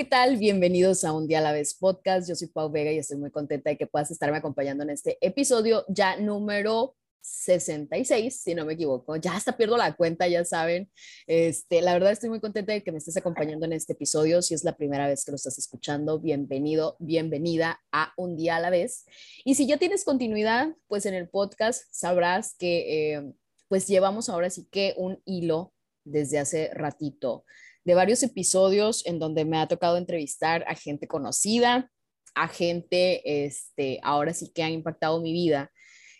¿Qué tal? Bienvenidos a Un Día a la Vez podcast. Yo soy Pau Vega y estoy muy contenta de que puedas estarme acompañando en este episodio ya número 66, si no me equivoco. Ya hasta pierdo la cuenta, ya saben. Este, la verdad estoy muy contenta de que me estés acompañando en este episodio. Si es la primera vez que lo estás escuchando, bienvenido, bienvenida a Un Día a la Vez. Y si ya tienes continuidad, pues en el podcast sabrás que eh, pues llevamos ahora sí que un hilo desde hace ratito de varios episodios en donde me ha tocado entrevistar a gente conocida, a gente, este, ahora sí que ha impactado mi vida.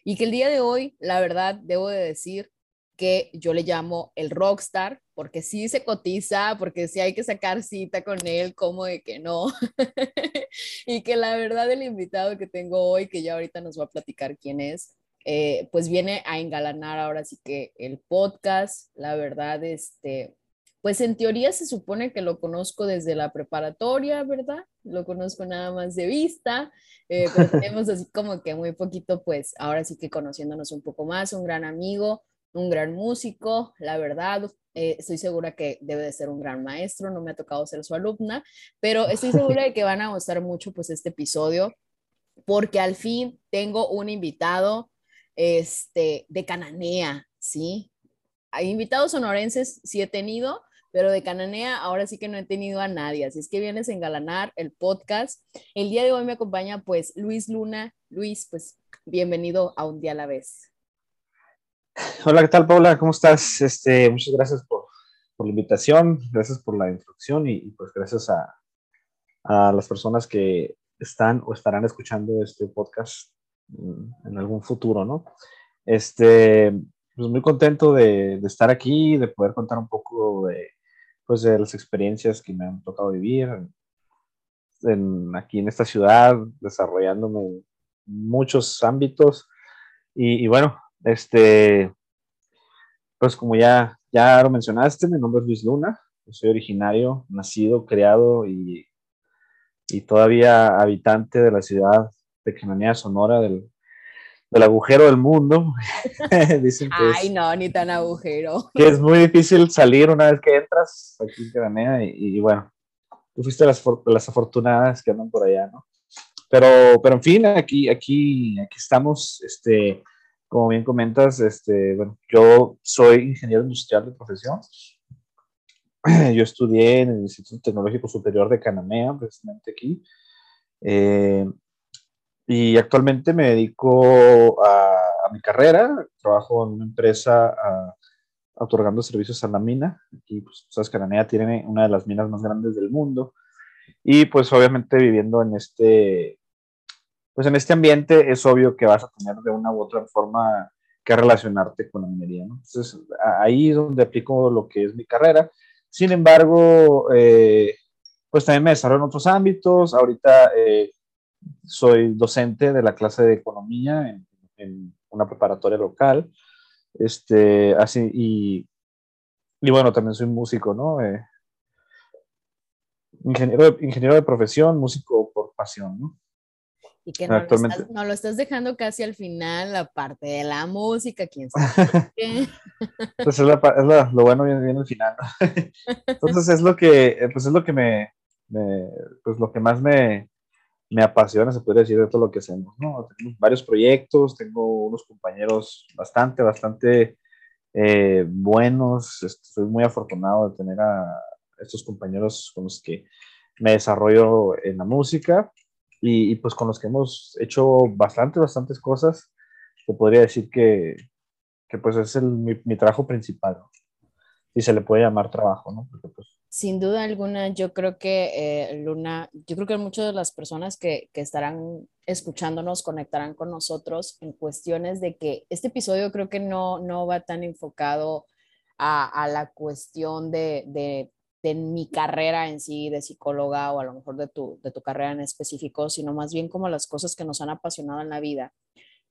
Y que el día de hoy, la verdad, debo de decir que yo le llamo el rockstar, porque sí se cotiza, porque sí hay que sacar cita con él, como de que no. y que la verdad el invitado que tengo hoy, que ya ahorita nos va a platicar quién es, eh, pues viene a engalanar ahora sí que el podcast, la verdad, este, pues en teoría se supone que lo conozco desde la preparatoria, ¿verdad? Lo conozco nada más de vista, eh, pero tenemos así como que muy poquito, pues ahora sí que conociéndonos un poco más, un gran amigo, un gran músico, la verdad, eh, estoy segura que debe de ser un gran maestro, no me ha tocado ser su alumna, pero estoy segura de que van a gustar mucho pues este episodio, porque al fin tengo un invitado este, de Cananea, ¿sí? Hay invitados sonorenses, sí he tenido, pero de Cananea ahora sí que no he tenido a nadie, así es que vienes a engalanar el podcast. El día de hoy me acompaña pues Luis Luna. Luis, pues bienvenido a Un Día a la Vez. Hola, ¿qué tal Paula? ¿Cómo estás? Este, muchas gracias por, por la invitación, gracias por la introducción y, pues gracias a, a, las personas que están o estarán escuchando este podcast en algún futuro, ¿no? Este, pues muy contento de, de, estar aquí, de poder contar un poco de, pues de las experiencias que me han tocado vivir en, aquí en esta ciudad, desarrollándome en muchos ámbitos. Y, y, bueno, este, pues como ya, ya lo mencionaste, mi nombre es Luis Luna, soy originario, nacido, creado y, y todavía habitante de la ciudad de Cananea, Sonora, del, del agujero del mundo. Dicen que Ay, no, ni tan agujero. Que es muy difícil salir una vez que entras aquí en Cananea y, y, bueno, tú fuiste las, las afortunadas que andan por allá, ¿no? Pero, pero en fin, aquí, aquí, aquí estamos, este, como bien comentas, este, bueno, yo soy ingeniero industrial de profesión. Yo estudié en el Instituto Tecnológico Superior de Cananea, precisamente aquí. Eh, y actualmente me dedico a, a, mi carrera, trabajo en una empresa a, otorgando servicios a la mina. Aquí, pues, sabes, Cananea tiene una de las minas más grandes del mundo. Y pues obviamente viviendo en este, pues en este ambiente es obvio que vas a tener de una u otra forma que relacionarte con la minería. ¿no? Entonces ahí es donde aplico lo que es mi carrera. Sin embargo, eh, pues también me desarrollo en otros ámbitos. Ahorita eh, soy docente de la clase de economía en, en una preparatoria local. Este, así, y, y, bueno, también soy músico, ¿no? Eh, ingeniero, de, ingeniero de profesión, músico por pasión, ¿no? Y que no, Actualmente... lo estás, no lo estás dejando casi al final, la parte de la música, quién sabe. pues es, la, es la, lo bueno viene, viene al final. Entonces es lo que, pues es lo que me, me pues lo que más me, me apasiona, se puede decir, de todo lo que hacemos, ¿no? Tenemos varios proyectos, tengo unos compañeros bastante, bastante eh, buenos, estoy muy afortunado de tener a estos compañeros con los que me desarrollo en la música y, y pues con los que hemos hecho bastante, bastantes cosas, se podría decir que, que pues es el, mi, trabajo principal, ¿no? si se le puede llamar trabajo, ¿no? Porque pues sin duda alguna, yo creo que eh, Luna, yo creo que muchas de las personas que, que, estarán escuchándonos conectarán con nosotros en cuestiones de que este episodio creo que no, no va tan enfocado a, a la cuestión de, de, de, mi carrera en sí, de psicóloga o a lo mejor de tu, de tu carrera en específico, sino más bien como las cosas que nos han apasionado en la vida.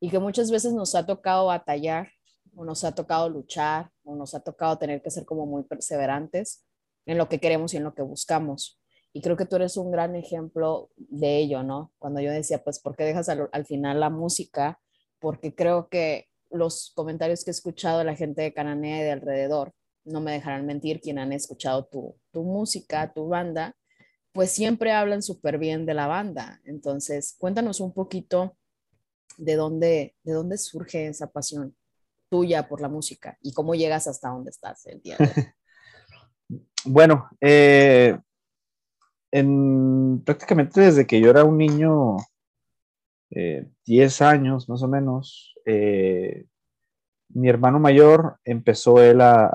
y que muchas veces nos ha tocado batallar o nos ha tocado luchar o nos ha tocado tener que ser como muy perseverantes en lo que queremos y en lo que buscamos. Y creo que tú eres un gran ejemplo de ello, ¿no? Cuando yo decía, pues, ¿por qué dejas al, al final la música? Porque creo que los comentarios que he escuchado de la gente de Cananea y de alrededor, no me dejarán mentir, quien han escuchado tu, tu música, tu banda, pues siempre hablan súper bien de la banda. Entonces, cuéntanos un poquito de dónde, de dónde surge esa pasión tuya por la música y cómo llegas hasta donde estás el día de hoy. bueno, eh, en, prácticamente desde que yo era un niño, eh, 10 años más o menos, eh, mi hermano mayor empezó él a,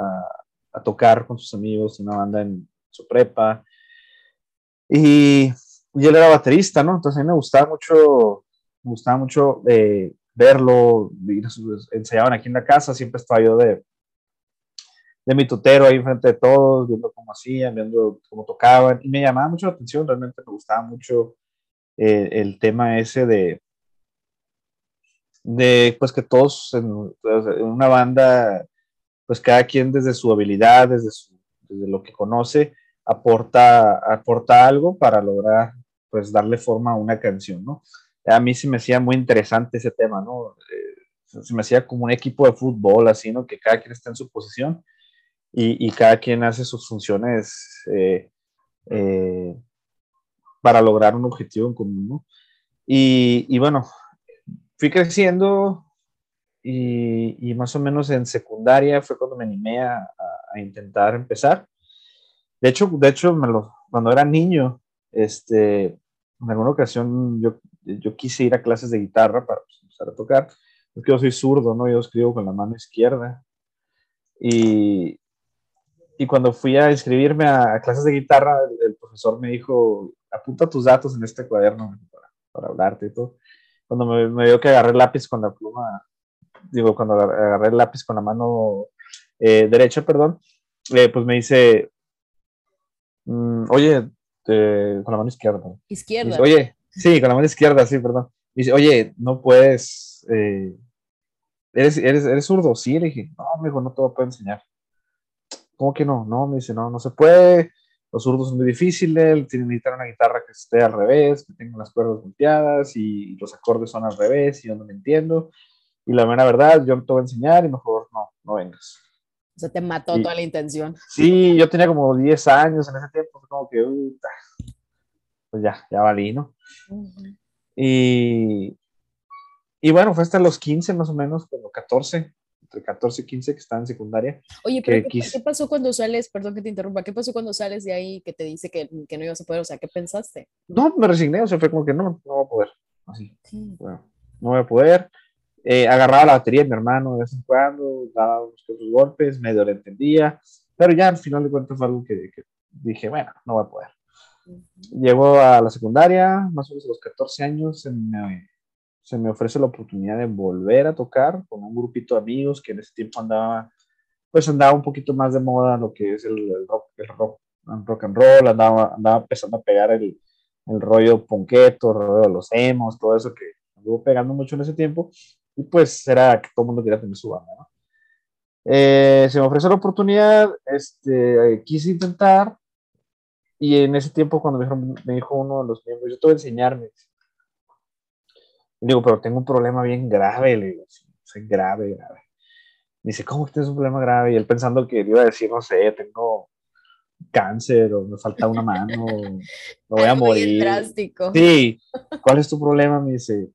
tocar con sus amigos en una banda en su prepa y, y, él era baterista, ¿no? Entonces a mí me gustaba mucho, me gustaba mucho eh, verlo, ensayaban aquí en la casa, siempre estaba yo de, de mi tutero ahí enfrente de todos, viendo cómo hacían, viendo cómo tocaban, y me llamaba mucho la atención, realmente me gustaba mucho eh, el tema ese de, de pues que todos en, en, una banda, pues cada quien desde su habilidad, desde, su, desde lo que conoce, aporta, aporta algo para lograr pues darle forma a una canción, ¿no? A mí se me hacía muy interesante ese tema, ¿no? Eh, se me hacía como un equipo de fútbol, así, ¿no? Que cada quien está en su posición y, y cada quien hace sus funciones eh, eh, para lograr un objetivo en común, ¿no? Y, y bueno, fui creciendo y, y, más o menos en secundaria fue cuando me animé a, a, intentar empezar. De hecho, de hecho me lo, cuando era niño, este, en alguna ocasión yo, yo quise ir a clases de guitarra para pues, empezar a tocar. Es que yo soy zurdo, ¿no? Yo escribo con la mano izquierda. Y, y cuando fui a inscribirme a, a clases de guitarra, el, el, profesor me dijo, apunta tus datos en este cuaderno para, para hablarte y todo. Cuando me, me dio que agarré el lápiz con la pluma, digo, cuando agarré el lápiz con la mano eh, derecha, perdón, eh, pues me dice, mmm, oye, eh, con la mano izquierda. Izquierda. Dice, oye, sí, con la mano izquierda, sí, perdón. Dice, oye, no puedes, eh, ¿eres, eres, ¿eres zurdo? Sí, le dije, no, me dijo, no te lo puedo enseñar. ¿Cómo que no? No, me dice, no, no se puede, los zurdos son muy difíciles, tienen que necesitar una guitarra que esté al revés, que tenga las cuerdas volteadas y los acordes son al revés y yo no me entiendo. Y la mera verdad, yo no te voy a enseñar y mejor no, no vengas. O sea, te mató y, toda la intención. Sí, yo tenía como 10 años en ese tiempo, como que, uh, pues ya, ya valí, ¿no? Uh -huh. Y, y bueno, fue hasta los 15 más o menos, como 14, entre 14 y 15 que estaba en secundaria. Oye, pero ¿qué, quise... ¿qué, pasó cuando sales? Perdón que te interrumpa, ¿qué pasó cuando sales de ahí que te dice que, que no ibas a poder? O sea, ¿qué pensaste? No, me resigné, o sea, fue como que no, no voy a poder. Así, sí. bueno, no voy a poder. Eh, agarraba la batería de mi hermano de vez en cuando, daba unos golpes, medio lo entendía, pero ya al final de cuentas fue algo que, que dije, bueno, no voy a poder. Uh -huh. Llego a la secundaria, más o menos a los 14 años, me, se me, ofrece la oportunidad de volver a tocar con un grupito de amigos que en ese tiempo andaba, pues andaba un poquito más de moda lo que es el, el rock, el rock, el rock and roll, andaba, andaba empezando a pegar el, el rollo ponqueto, el rollo de los emos, todo eso que anduvo pegando mucho en ese tiempo, y pues era que todo el mundo quería tener su banda, ¿no? Eh, se me ofreció la oportunidad, este, quise intentar, y en ese tiempo cuando me dijo, me dijo uno de los miembros, yo te voy a enseñarme. Digo, pero tengo un problema bien grave, le digo, soy grave, grave. Dice, ¿cómo que tienes un problema grave? Y él pensando que le iba a decir, no sé, tengo cáncer o me falta una mano, me voy a morir. drástico. Sí, ¿cuál es tu problema? Me dice,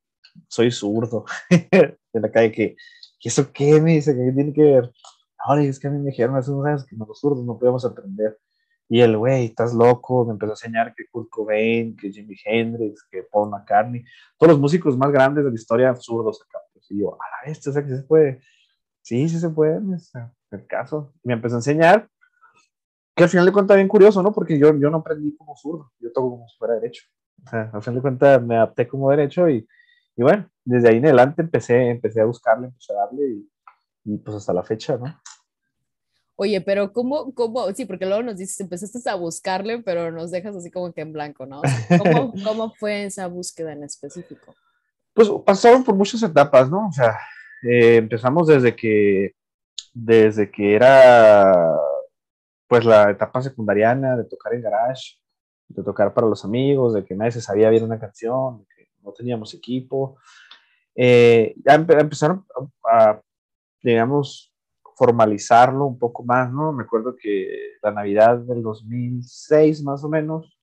soy zurdo. en la calle que, ¿y eso qué? Me dice, ¿qué tiene que ver? Ahora es que a mí me dijeron hace unos años que los zurdos no podemos aprender. Y el güey, estás loco, me empezó a enseñar que Kurt Cobain, que Jimi Hendrix, que Paul McCartney, todos los músicos más grandes de la historia zurdos acá. Y yo, a la vez, o sea, que se puede. Sí, sí se puede, es el caso. Y me empezó a enseñar, que al final de cuentas bien curioso, ¿no? Porque yo, yo no aprendí como zurdo, yo toco como si fuera derecho. O sea, al final de cuentas me adapté como derecho y, y bueno, desde ahí en adelante empecé, empecé a buscarle, empecé a darle y, y pues hasta la fecha, ¿no? Oye, pero ¿cómo, cómo? Sí, porque luego nos dices, empezaste a buscarle, pero nos dejas así como que en blanco, ¿no? O sea, ¿cómo, ¿Cómo fue esa búsqueda en específico? Pues pasaron por muchas etapas, ¿no? O sea, eh, empezamos desde que, desde que era, pues, la etapa secundariana de tocar en garage, de tocar para los amigos, de que nadie se sabía bien una canción, de que no teníamos equipo. Eh, ya empezaron a, digamos, formalizarlo un poco más, ¿no? Me acuerdo que la Navidad del 2006, más o menos,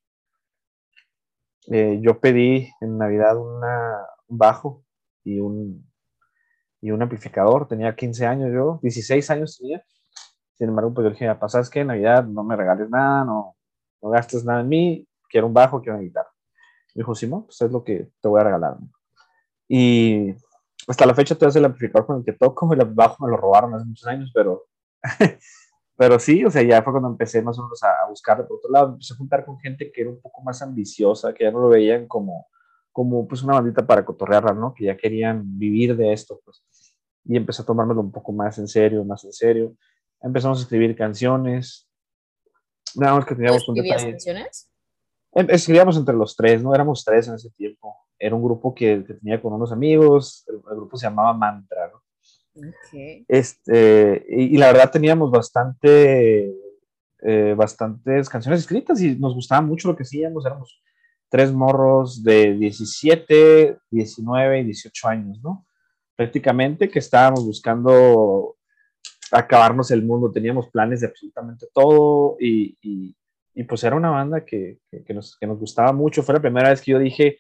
eh, yo pedí en Navidad una, un bajo y un, y un amplificador. Tenía 15 años yo, 16 años tenía. Sin embargo, pues yo dije, pasa es que en Navidad no me regales nada, no, no gastes nada en mí, quiero un bajo, quiero una guitarra. Me dijo, Simón, pues es lo que te voy a regalar. Y hasta la fecha todavía es el amplificador con el que toco, el bajo me lo robaron hace muchos años, pero, pero sí, o sea, ya fue cuando empecé más o menos a, buscar por otro lado, empecé a juntar con gente que era un poco más ambiciosa, que ya no lo veían como, como pues una bandita para cotorrearla, ¿no? Que ya querían vivir de esto, pues. Y empecé a tomármelo un poco más en serio, más en serio. Empezamos a escribir canciones. Nada más que teníamos un detalle. canciones? Em, escribíamos entre los tres, ¿no? Éramos tres en ese tiempo. Era un grupo que, tenía con unos amigos, el, grupo se llamaba Mantra, ¿no? Este, y, la verdad teníamos bastante, eh, bastantes canciones escritas y nos gustaba mucho lo que hacíamos. Éramos tres morros de 17, 19 y 18 años, ¿no? Prácticamente que estábamos buscando acabarnos el mundo, teníamos planes de absolutamente todo y y pues era una banda que, que, nos, que, nos, gustaba mucho. Fue la primera vez que yo dije,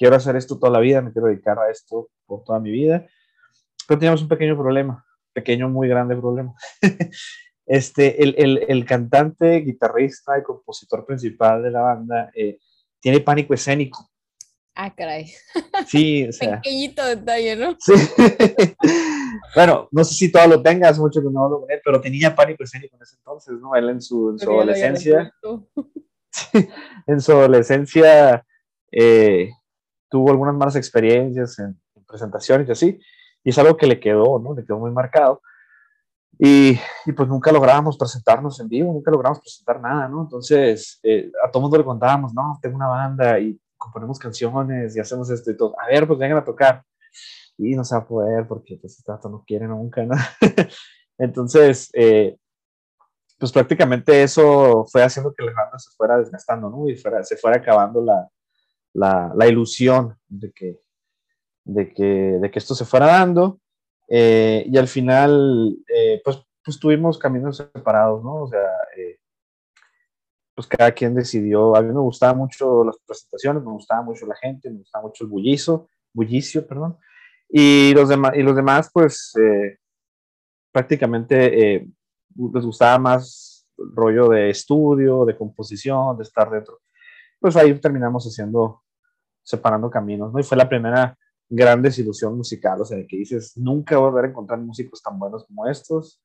quiero hacer esto toda la vida, me quiero dedicar a esto por toda mi vida. Pero teníamos un pequeño problema, pequeño, muy grande problema. este, el, el, el, cantante, guitarrista y compositor principal de la banda eh, tiene pánico escénico. Ah, caray. Sí, o sea. Pequeñito detalle, ¿no? Sí. bueno, no sé si todo lo tengas, mucho que no lo ver, pero tenía pánico escénico en ese entonces, ¿no? Él en su, en su adolescencia. en su adolescencia eh, tuvo algunas malas experiencias en, presentaciones y así, y es algo que le quedó, ¿no? Le quedó muy marcado. Y, y, pues nunca lográbamos presentarnos en vivo, nunca logramos presentar nada, ¿no? Entonces, eh, a todo mundo le contábamos, no, tengo una banda y componemos canciones y hacemos esto y todo. A ver, pues vengan a tocar. Y no se va a poder porque pues este no quiere nunca, ¿no? Entonces, eh, pues prácticamente eso fue haciendo que la banda se fuera desgastando, ¿no? Y fuera, se fuera acabando la, la, la ilusión de que, de, que, de que esto se fuera dando. Eh, y al final, eh, pues, pues tuvimos caminos separados, ¿no? O sea, pues cada quien decidió, a mí me gustaban mucho las presentaciones, me gustaba mucho la gente, me gustaba mucho el bullizo, bullicio, perdón, y los demás, y los demás pues eh, prácticamente eh, les gustaba más rollo de estudio, de composición, de estar dentro. Pues ahí terminamos haciendo, separando caminos, ¿no? Y fue la primera gran desilusión musical, o sea, que dices, nunca voy a volver a encontrar músicos tan buenos como estos.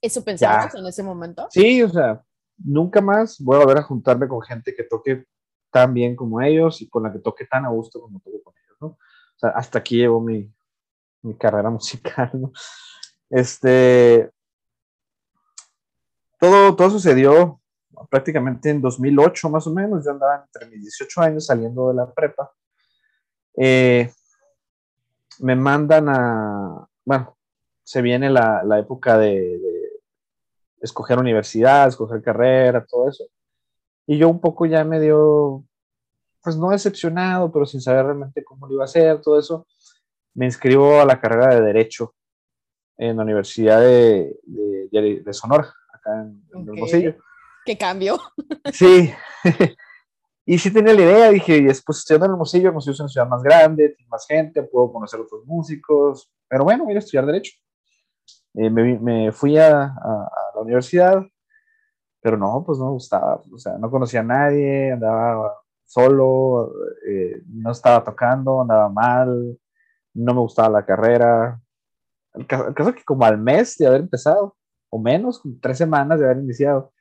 ¿Eso pensabas en ese momento? Sí, o sea, nunca más voy a volver a juntarme con gente que toque tan bien como ellos y con la que toque tan a gusto como toque con ellos, ¿no? O sea, hasta aquí llevo mi, mi carrera musical, ¿no? Este, todo, todo sucedió prácticamente en 2008 más o menos, yo andaba entre mis 18 años saliendo de la prepa. Eh, me mandan a, bueno, se viene la, la época de escoger universidad, escoger carrera, todo eso. Y yo un poco ya me dio, pues no decepcionado, pero sin saber realmente cómo lo iba a hacer, todo eso, me inscribo a la carrera de Derecho en la Universidad de, de, Sonora, acá en, el Hermosillo. ¿Qué cambio? Sí. y sí tenía la idea, dije, después estudiando en Hermosillo, Hermosillo es una ciudad más grande, tiene más gente, puedo conocer otros músicos, pero bueno, voy a estudiar Derecho. Eh, me, me, fui a, a, la universidad, pero no, pues no me gustaba, o sea, no conocía a nadie, andaba solo, eh, no estaba tocando, andaba mal, no me gustaba la carrera. El caso, es que como al mes de haber empezado, o menos, tres semanas de haber iniciado,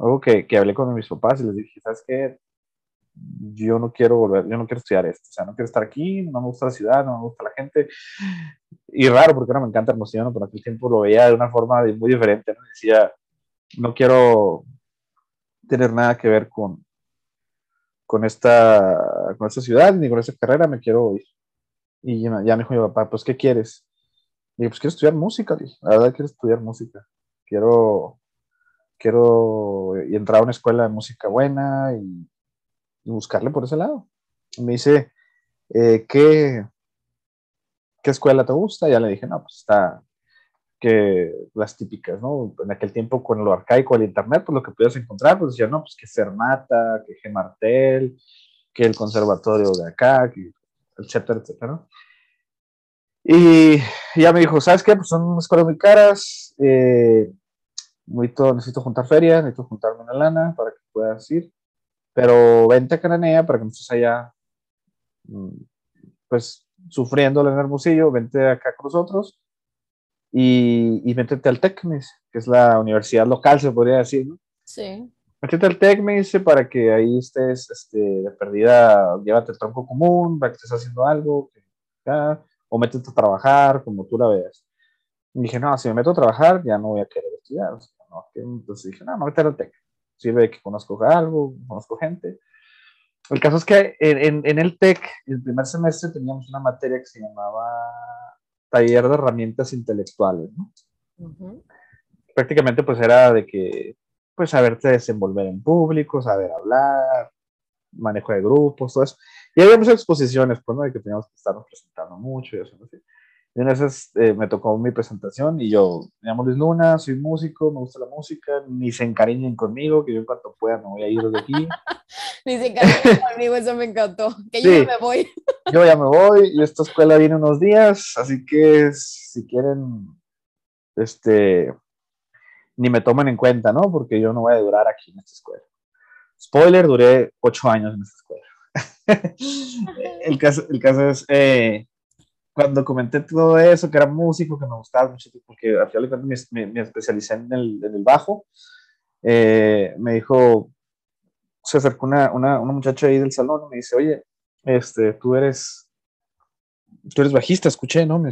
algo que, que hablé con mis papás y les dije, ¿sabes qué? yo no quiero volver, yo no quiero estudiar esto, o sea, no quiero estar aquí, no me gusta la ciudad, no me gusta la gente. Y raro, porque ahora me encanta Hermosillo, pero aquel tiempo lo veía de una forma muy diferente, ¿no? Decía, no quiero tener nada que ver con, con, esta, con esta ciudad ni con esta carrera, me quiero ir. Y ya, me dijo mi papá, pues, ¿qué quieres? Y pues quiero estudiar música, la verdad quiero estudiar música. Quiero, quiero entrar a una escuela de música buena y, buscarle por ese lado. Y me dice, eh, ¿qué, ¿qué escuela te gusta? Y ya le dije, no, pues está que las típicas, ¿no? En aquel tiempo con lo arcaico del internet, pues lo que podías encontrar, pues decía, no, pues que Fermata, que G. Martel, que el conservatorio de acá, que, etcétera, etcétera. Y ya me dijo, ¿sabes qué? Pues son escuelas muy caras, eh, necesito juntar feria, necesito juntarme una lana para que puedas ir, pero vente a Cananea para que no estés allá, mm, pues, sufriendo en el Hermosillo, vente acá con nosotros y, y métete al TEC, que es la universidad local, se podría decir, ¿no? Sí. Métete al TEC, me dice, para que ahí estés este, de perdida, llévate el tronco común, para que estés haciendo algo, o métete a trabajar, como tú la veas. Y dije, no, si me meto a trabajar, ya no voy a querer estudiar. Entonces dije, no, me voy a meter al TEC. Sirve que conozco algo, conozco gente. El caso es que en, en el TEC, el primer semestre, teníamos una materia que se llamaba taller de herramientas intelectuales, ¿no? Prácticamente pues era de que, pues saberte desenvolver en público, saber hablar, manejo de grupos, todo eso. Y había muchas exposiciones, pues, ¿no? De que teníamos que estarnos presentando mucho y eso, ¿no? Y una vez eh, me tocó mi presentación y yo, me llamo Luis Luna, soy músico, me gusta la música, ni se encariñen conmigo, que yo en cuanto pueda me voy a ir de aquí. ni se encariñen conmigo, eso me encantó, que yo ya me voy. yo ya me voy y esta escuela viene unos días, así que si quieren, este, ni me tomen en cuenta, ¿no? Porque yo no voy a durar aquí en esta escuela. Spoiler, duré ocho años en esta escuela. el, caso, el caso es... Eh, cuando comenté todo eso, que era músico, que me gustaba mucho, porque al final cuentas me, me, especialicé en el, en bajo, eh, me dijo, se acercó una, una, muchacha ahí del salón y me dice, oye, este, tú eres, tú eres bajista, escuché, ¿no? Me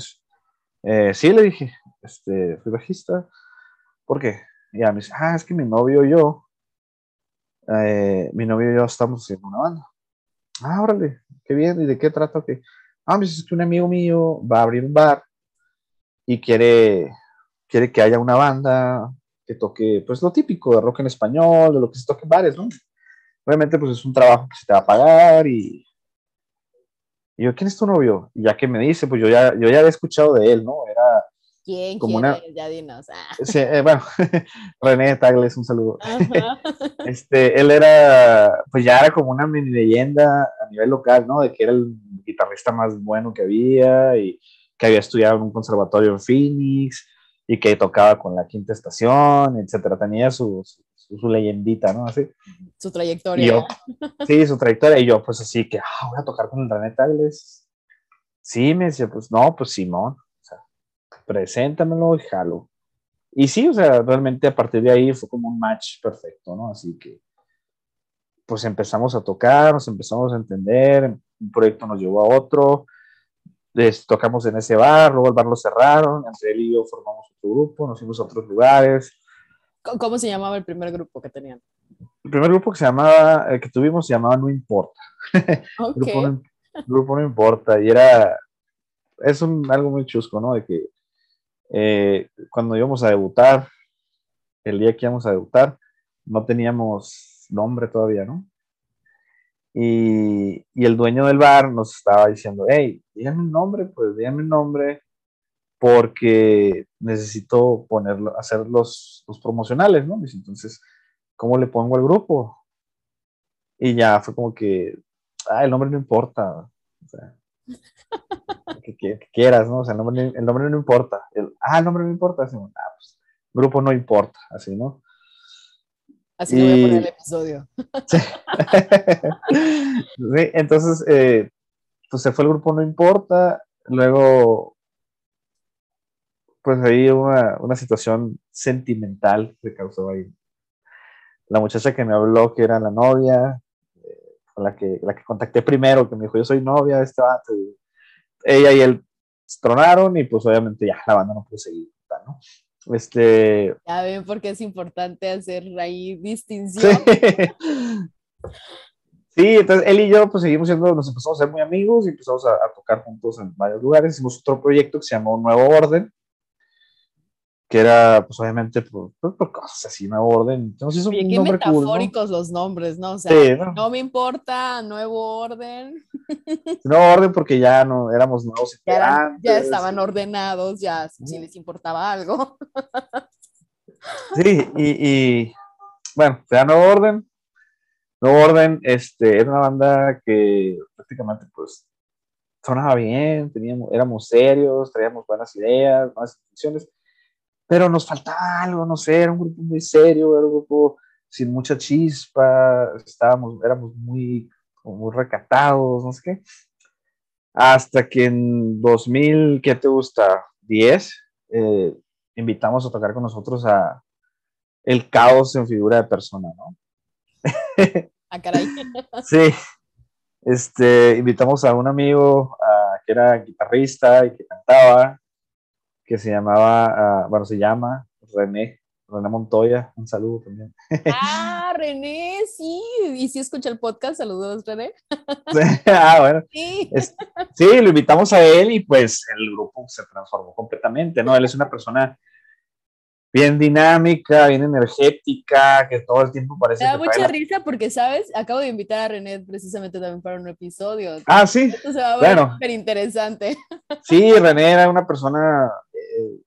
eh, sí, le dije, este, fui bajista, ¿por qué? Y ya me dice, ah, es que mi novio y yo, eh, mi novio y yo estamos haciendo una banda. Ah, órale, qué bien, ¿y de qué trata? ¿Qué? Ah, pues es que un amigo mío va a abrir un bar y quiere, quiere que haya una banda que toque, pues lo típico de rock en español, de lo que se toque en bares, ¿no? Obviamente, pues es un trabajo que se te va a pagar y... Y yo, ¿quién es tu novio? Y ya que me dice, pues yo ya, yo ya había escuchado de él, ¿no? Era ¿Quién? Como ¿quién una... Ya dinos. Ah. Sí, eh, bueno, René Tagles, un saludo. Este, él era, pues ya era como una mini leyenda a nivel local, ¿no? De que era el guitarrista más bueno que había y que había estudiado en un conservatorio en Phoenix y que tocaba con la quinta estación, etcétera. Tenía su, su, leyendita, ¿no? Así. Su trayectoria. sí, su trayectoria. Y yo, pues así que, ah, voy a tocar con el René Tagles. Sí, me decía, pues no, pues Simón, o sea, preséntamelo y jalo. Y sí, o sea, realmente a partir de ahí fue como un match perfecto, ¿no? Así que, pues empezamos a tocar, nos empezamos a entender, un proyecto nos llevó a otro, tocamos en ese bar, luego el bar lo cerraron, entre él y yo formamos otro grupo, nos fuimos a otros lugares. ¿Cómo se llamaba el primer grupo que tenían? El primer grupo que se llamaba, el que tuvimos se llamaba No Importa. grupo, no, grupo, no, Importa, y era, es un, algo muy chusco, ¿no? De que eh, cuando íbamos a debutar, el día que íbamos a debutar, no teníamos nombre todavía, ¿no? Y, y, el dueño del bar nos estaba diciendo, hey, díganme un nombre, pues díganme un nombre, porque necesito ponerlo, hacer los, los promocionales, ¿no? Entonces, ¿cómo le pongo al grupo? Y ya fue como que, ah, el nombre no importa, o sea, que, que, quieras, ¿no? O sea, el nombre, el nombre no importa. El, ah, el nombre no importa, así, ah, pues, grupo no importa, así, ¿no? Así y... voy a poner el episodio. Sí. sí entonces, eh, pues se fue el grupo No Importa. Luego, pues ahí una, una situación sentimental se causó ahí. La muchacha que me habló, que era la novia, eh, la, que, la que contacté primero, que me dijo, yo soy novia de este vato. ella y él tronaron y pues obviamente ya la banda no pudo seguir, ¿no? Este... Ya ven por qué es importante hacer ahí distinción. Sí. Sí, entonces él y yo pues seguimos siendo, nos empezamos a ser muy amigos y empezamos a, a tocar juntos en varios lugares. Hicimos otro proyecto que se llamó Nuevo Orden, que era, pues obviamente, por, por, por cosas así, Nuevo Orden. Entonces, Oye, un qué nombre cool, ¿no? metafóricos los nombres, ¿no? O sea, Sí, ¿no? no me importa, nuevo orden. Nuevo Orden porque ya no éramos nuevos Ya, eran- integrantes. ya estaban ordenados, ya si les importaba algo. Sí, y, y bueno, era Nuevo Orden. Nuevo Orden, este, era una banda que prácticamente, pues, sonaba bien, teníamos, éramos serios, traíamos buenas ideas, buenas intenciones, pero nos faltaba algo, no sé, era un grupo muy serio, era un grupo sin mucha chispa, estábamos, éramos muy, muy recatados, no sé qué. Hasta que en 2000, ¿qué te gusta? 10, eh, invitamos a tocar con nosotros a El Caos en figura de persona, ¿no? Ah, caray. Sí, este, invitamos a un amigo que era guitarrista y que cantaba, que se llamaba, ah, bueno, se llama René, René Montoya, un saludo también. Ah, René, sí. Y sí escucha el podcast, saludos, René. ah, bueno, Sí. es- sí, lo invitamos a él y pues el grupo se transformó completamente, ¿no? Él es una persona bien dinámica, bien energética, que todo el tiempo parece Me da mucha la- risa porque, ¿sabes? Acabo de invitar a René precisamente también para un episodio. Ah, sí, Esto se va a ver Bueno. súper interesante. Sí, René era una persona,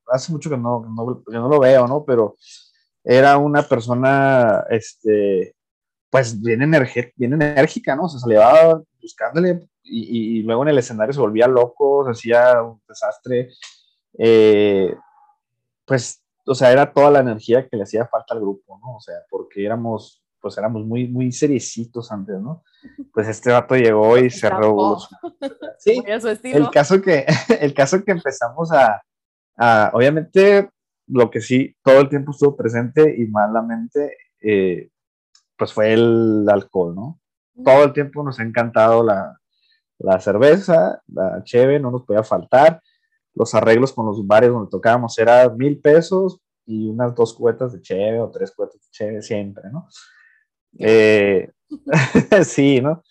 hace mucho que no, no, que no lo veo, ¿no? Pero era una persona, este, pues bien, bien enérgica, ¿no? O sea, se le va buscándole y, y- luego en el escenario se volvía loco, se hacía un desastre. Eh, pues, o sea, era toda la energía que le hacía falta al grupo, ¿no? O sea, porque éramos, pues éramos muy, muy seriecitos antes, ¿no? Pues este vato llegó y revolucionó. Sí, el caso que, el caso que empezamos a, a- obviamente, lo que sí todo el tiempo estuvo presente y malamente, eh, pues fue el alcohol, ¿no? Todo el tiempo nos ha encantado la, la cerveza, la cheve, no nos podía faltar. Los arreglos con los bares donde tocábamos era mil pesos y unas dos cubetas de cheve o tres cubetas de cheve siempre, ¿no? Eh, sí, ¿no?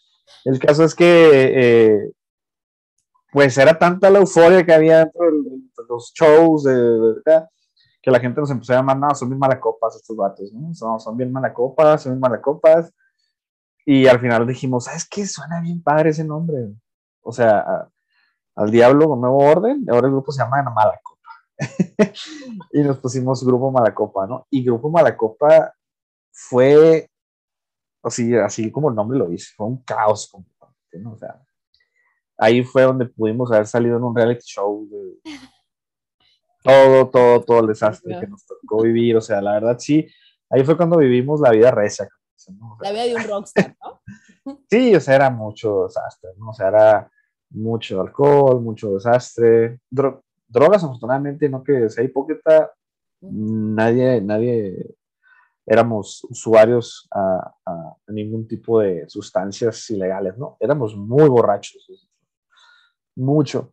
El caso es que eh, pues era tanta la euforia que había dentro de de los shows de, de- que la gente nos empezó a llamar, no, son bien malacopas estos vatos, ¿no? Son, son bien malacopas, son bien malacopas. Y al final dijimos, ¿sabes qué? Suena bien padre ese nombre. O sea, a- al diablo con nuevo orden, ahora el grupo se llama Malacopa. y nos pusimos Grupo Malacopa, ¿no? Y Grupo Malacopa fue, así, así como el nombre lo dice, fue un caos completamente, ¿no? O sea, ahí fue donde pudimos haber salido en un reality show de todo, todo, todo el desastre que nos tocó vivir. O sea, la verdad sí, ahí fue cuando vivimos la vida recia. ¿no? O sea, La vida de un rockstar, ¿no? Sí, o sea, era mucho desastre, ¿no? O sea, era mucho alcohol, mucho desastre. Dro- drogas, afortunadamente, no que sea hipócrita, nadie, nadie éramos usuarios a, a- a ningún tipo de sustancias ilegales, ¿no? Éramos muy borrachos, mucho,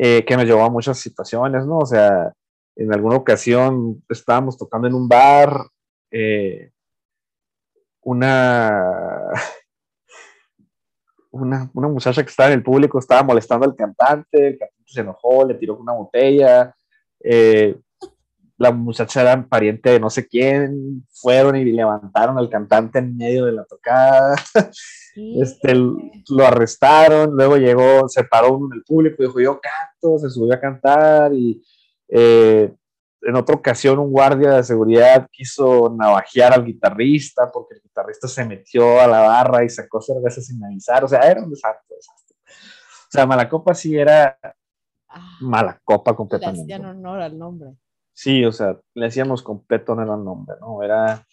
eh, que nos llevó a muchas situaciones, ¿no? O sea, en alguna ocasión estábamos tocando en un bar, eh, una, una, una muchacha que estaba en el público estaba molestando al cantante, el cantante se enojó, le tiró una botella, eh, la muchacha era pariente de no sé quién, fueron y levantaron al cantante en medio de la tocada, este, lo arrestaron, luego llegó, se paró uno en el público, dijo yo canto, se subió a cantar y eh, en otra ocasión un guardia de seguridad quiso navajear al guitarrista porque el guitarrista se metió a la barra y sacó cerveza sin avisar, o sea, era un desastre. desastre. O sea, Malacopa sí era Ah, Malacopa le completamente. hacían honor al nombre. Sí, o sea, le hacíamos completo honor al nombre, ¿no? Era.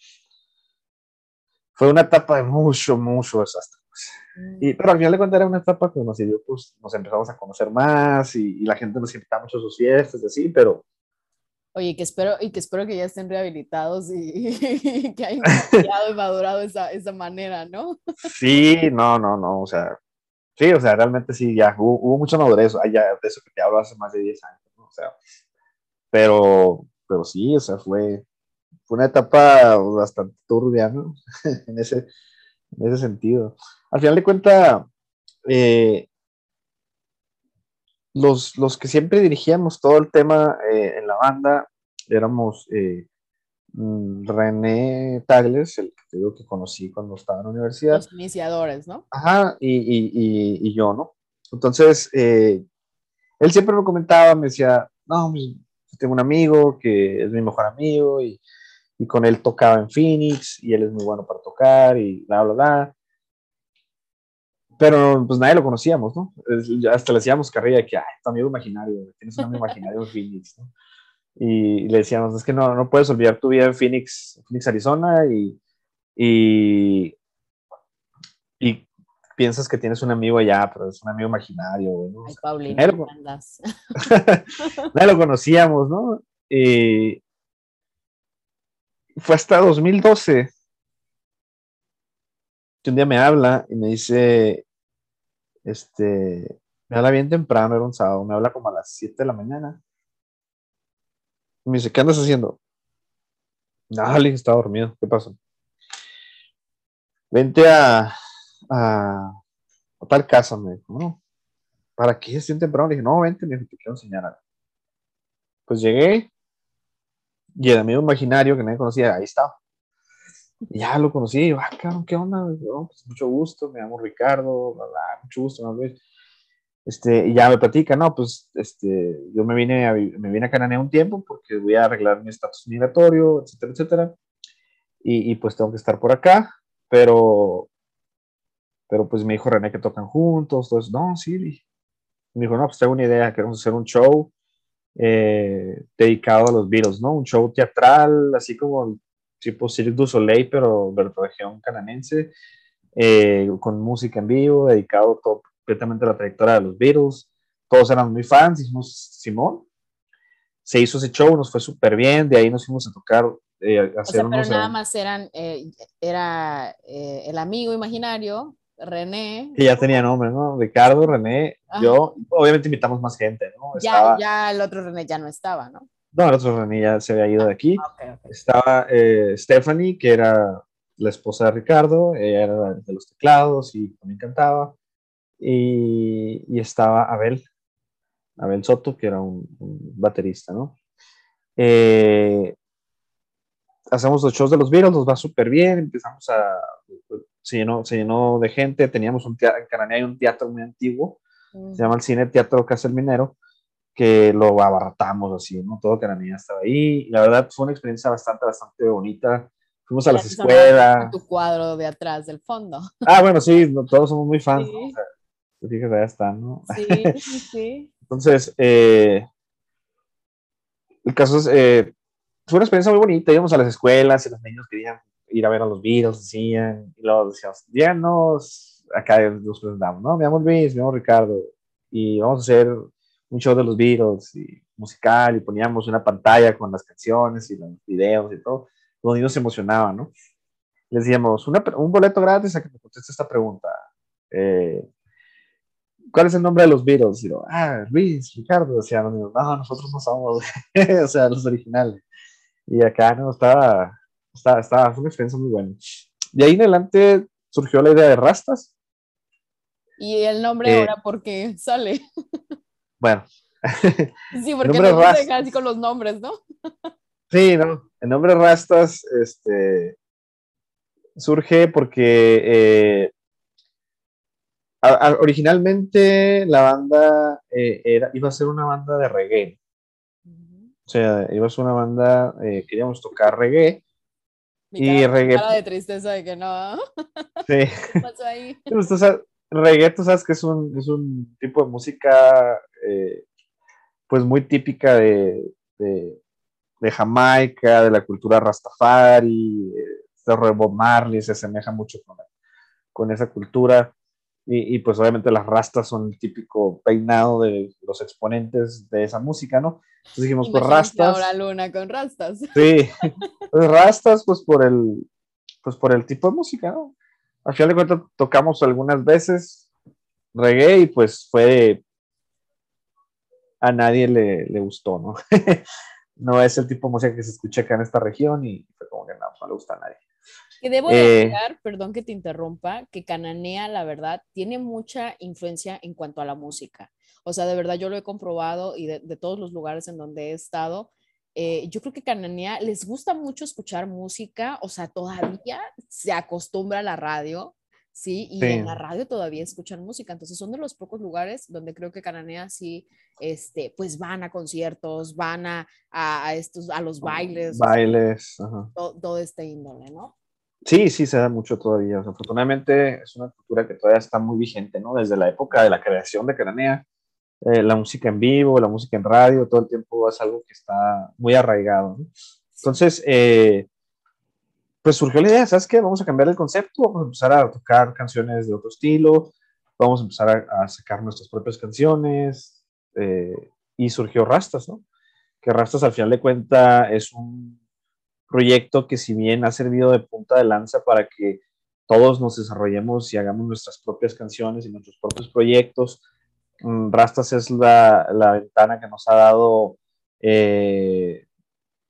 Fue una etapa de mucho, mucho desastre. pues. Y, pero al final de cuentas era una etapa que nos sirvió, pues nos empezamos a conocer más y, y la gente nos invitaba mucho a sus fiestas, y así, pero Oye, que espero, y que espero que ya estén rehabilitados y, y que hayan cambiado y madurado esa, esa manera, ¿no? sí, no, no, no, o sea, sí, o sea, realmente sí, ya hubo, hubo mucha madurez, ah, ya de eso que te hablo hace más de 10 años, ¿no? O sea, pero, pero sí, o sea, fue, fue una etapa bastante turbia, ¿no? en, ese, en ese sentido. Al final de cuentas, eh, los, los, que siempre dirigíamos todo el tema eh, en la banda éramos eh, mm, René Tagles, el que te digo que conocí cuando estaba en la universidad. Los iniciadores, ¿no? Ajá, y, y, y, yo, ¿no? Entonces, él siempre me comentaba, me decía, no, pues, tengo un amigo que es mi mejor amigo y, y, con él tocaba en Phoenix y él es muy bueno para tocar y bla, bla, bla. Pero pues nadie lo conocíamos, ¿no? Hasta le decíamos carrilla que, ay, tu amigo imaginario, tienes un amigo imaginario en Phoenix, ¿no? Y le decíamos, es que no, no puedes olvidar tu vida en Phoenix, Phoenix, Arizona y, y, y piensas que tienes un amigo allá, pero es un amigo imaginario, ¿no? Ay, Paulina, nadie, lo, nadie lo conocíamos, ¿no? Y fue hasta 2012 que un día me habla y me dice, este, me habla bien temprano, era un sábado, me habla como a las 7 de la mañana. Y me dice, ¿qué andas haciendo? Nada, le estaba dormido, ¿qué pasó? Vente a, a, tal casa, me dijo, no, ¿para qué es bien temprano? Le dije, no, vente, me dijo, te quiero enseñar algo. Pues llegué y el amigo imaginario que nadie conocía, ahí estaba ya lo conocí, y yo, ah, cabrón, ¿qué onda? pues mucho gusto, me llamo Ricardo, mucho gusto, ¿no? Este, y ya me platica, no, pues, este, yo me vine a, me vine a Cananea un tiempo porque voy a arreglar mi estatus migratorio, etcétera, etcétera, y, y, pues tengo que estar por acá, pero, pero pues me dijo René que tocan juntos, entonces, no, sí, me dijo, no, pues tengo una idea, queremos hacer un show eh, dedicado a los Beatles, ¿no? Un show teatral, así como tipo Cirque du Soleil, pero de región canadiense, eh, con música en vivo, dedicado completamente a la trayectoria de los Beatles. Todos eran muy fans, hicimos Simón. Se hizo ese show, nos fue súper bien, de ahí nos fuimos a tocar. Eh, a hacer o sea, pero nada más eran, eh, era el amigo imaginario, René. Que ya tenía nombre, ¿no? Ricardo, René, yo. Obviamente invitamos más gente, ¿no? Ya, ya el otro René ya no estaba, ¿no? No, el otro René ya se había ido de aquí. Ah, Estaba eh, Stephanie, que era la esposa de Ricardo, ella era de los teclados y me encantaba. Y, y, estaba Abel, Abel Soto, que era un, baterista, ¿no? Eh, hacemos los shows de los Beatles, nos va súper bien, empezamos a... Se llenó, se llenó de gente, teníamos un teatro, en Canadá hay un teatro muy antiguo, mm. se llama el Cine Teatro Casa del Minero, que lo abarratamos así, ¿no? Todo niña estaba ahí. La verdad fue una experiencia bastante, bastante bonita. Fuimos a las escuelas. Tu cuadro de atrás del fondo. Ah, bueno, sí, todos somos muy fans. ¿no? O sea, fíjate, ya están, ¿no? Sí, sí. Entonces, eh, el caso es, eh, fue una experiencia muy bonita. Íbamos a las escuelas y los niños querían ir a ver a los Beatles, decían, y luego decíamos, díganos, acá nos presentamos, ¿no? Me llamo Luis, me llamo Ricardo, y vamos a hacer un show de los Beatles y musical y poníamos una pantalla con las canciones y los videos y todo, los niños se emocionaban, ¿no? Les decíamos, un boleto gratis a que me conteste esta pregunta. Eh, ¿Cuál es el nombre de los Beatles? Y yo, ah, Luis, Ricardo, decían no, nosotros no somos, o sea, los originales. Y acá, ¿no? Estaba, estaba, estaba, fue una experiencia muy buena. De ahí en adelante surgió la idea de Rastas. ¿Y el nombre eh, ahora por qué sale? Bueno. Sí, porque no se deja así con los nombres, ¿no? Sí, no. El nombre Rastas este, surge porque eh, originalmente la banda eh, era, iba a ser una banda de reggae. O sea, iba a ser una banda, eh, queríamos tocar reggae. Y reggae. Cara de tristeza de que no. Sí. ¿Qué pasó ahí? Pues, reggae, tú sabes que es un, es un tipo de música eh, pues muy típica de, de, Jamaica, de la cultura Rastafari, de Bob Marley, se asemeja mucho con, con esa cultura. Y, pues obviamente las rastas son el típico peinado de los exponentes de esa música, ¿no? Entonces dijimos, pues rastas. Ahora luna con rastas. Sí, pues rastas, pues por el, pues por el tipo de música, ¿no? Al final de cuentas tocamos algunas veces reggae y pues fue a nadie le, le gustó, ¿no? no es el tipo de música que se escucha acá en esta región y fue como que no, no le gusta a nadie. Que debo decir, perdón que te interrumpa, que Cananea, la verdad, tiene mucha influencia en cuanto a la música. O sea, de verdad yo lo he comprobado y de, de todos los lugares en donde he estado, eh, yo creo que Cananea les gusta mucho escuchar música, o sea, todavía se acostumbra a la radio, ¿sí? Y en la radio todavía escuchan música, entonces son de los pocos lugares donde creo que Cananea sí, este, pues van a conciertos, van a, a, estos, a los bailes. Bailes, todo, este índole, ¿no? Sí, sí, se da mucho todavía. afortunadamente es una cultura que todavía está muy vigente, ¿no? Desde la época de la creación de Cananea, eh, la música en vivo, la música en radio, todo el tiempo es algo que está muy arraigado. Entonces, eh, pues surgió la idea, ¿sabes qué? Vamos a cambiar el concepto, vamos a empezar a tocar canciones de otro estilo, vamos a empezar a, sacar nuestras propias canciones, eh, y surgió Rastas, ¿no? Que Rastas al final de cuenta es un proyecto que si bien ha servido de punta de lanza para que todos nos desarrollemos y hagamos nuestras propias canciones y nuestros propios proyectos, Mm, Rastas es la, la ventana que nos ha dado eh,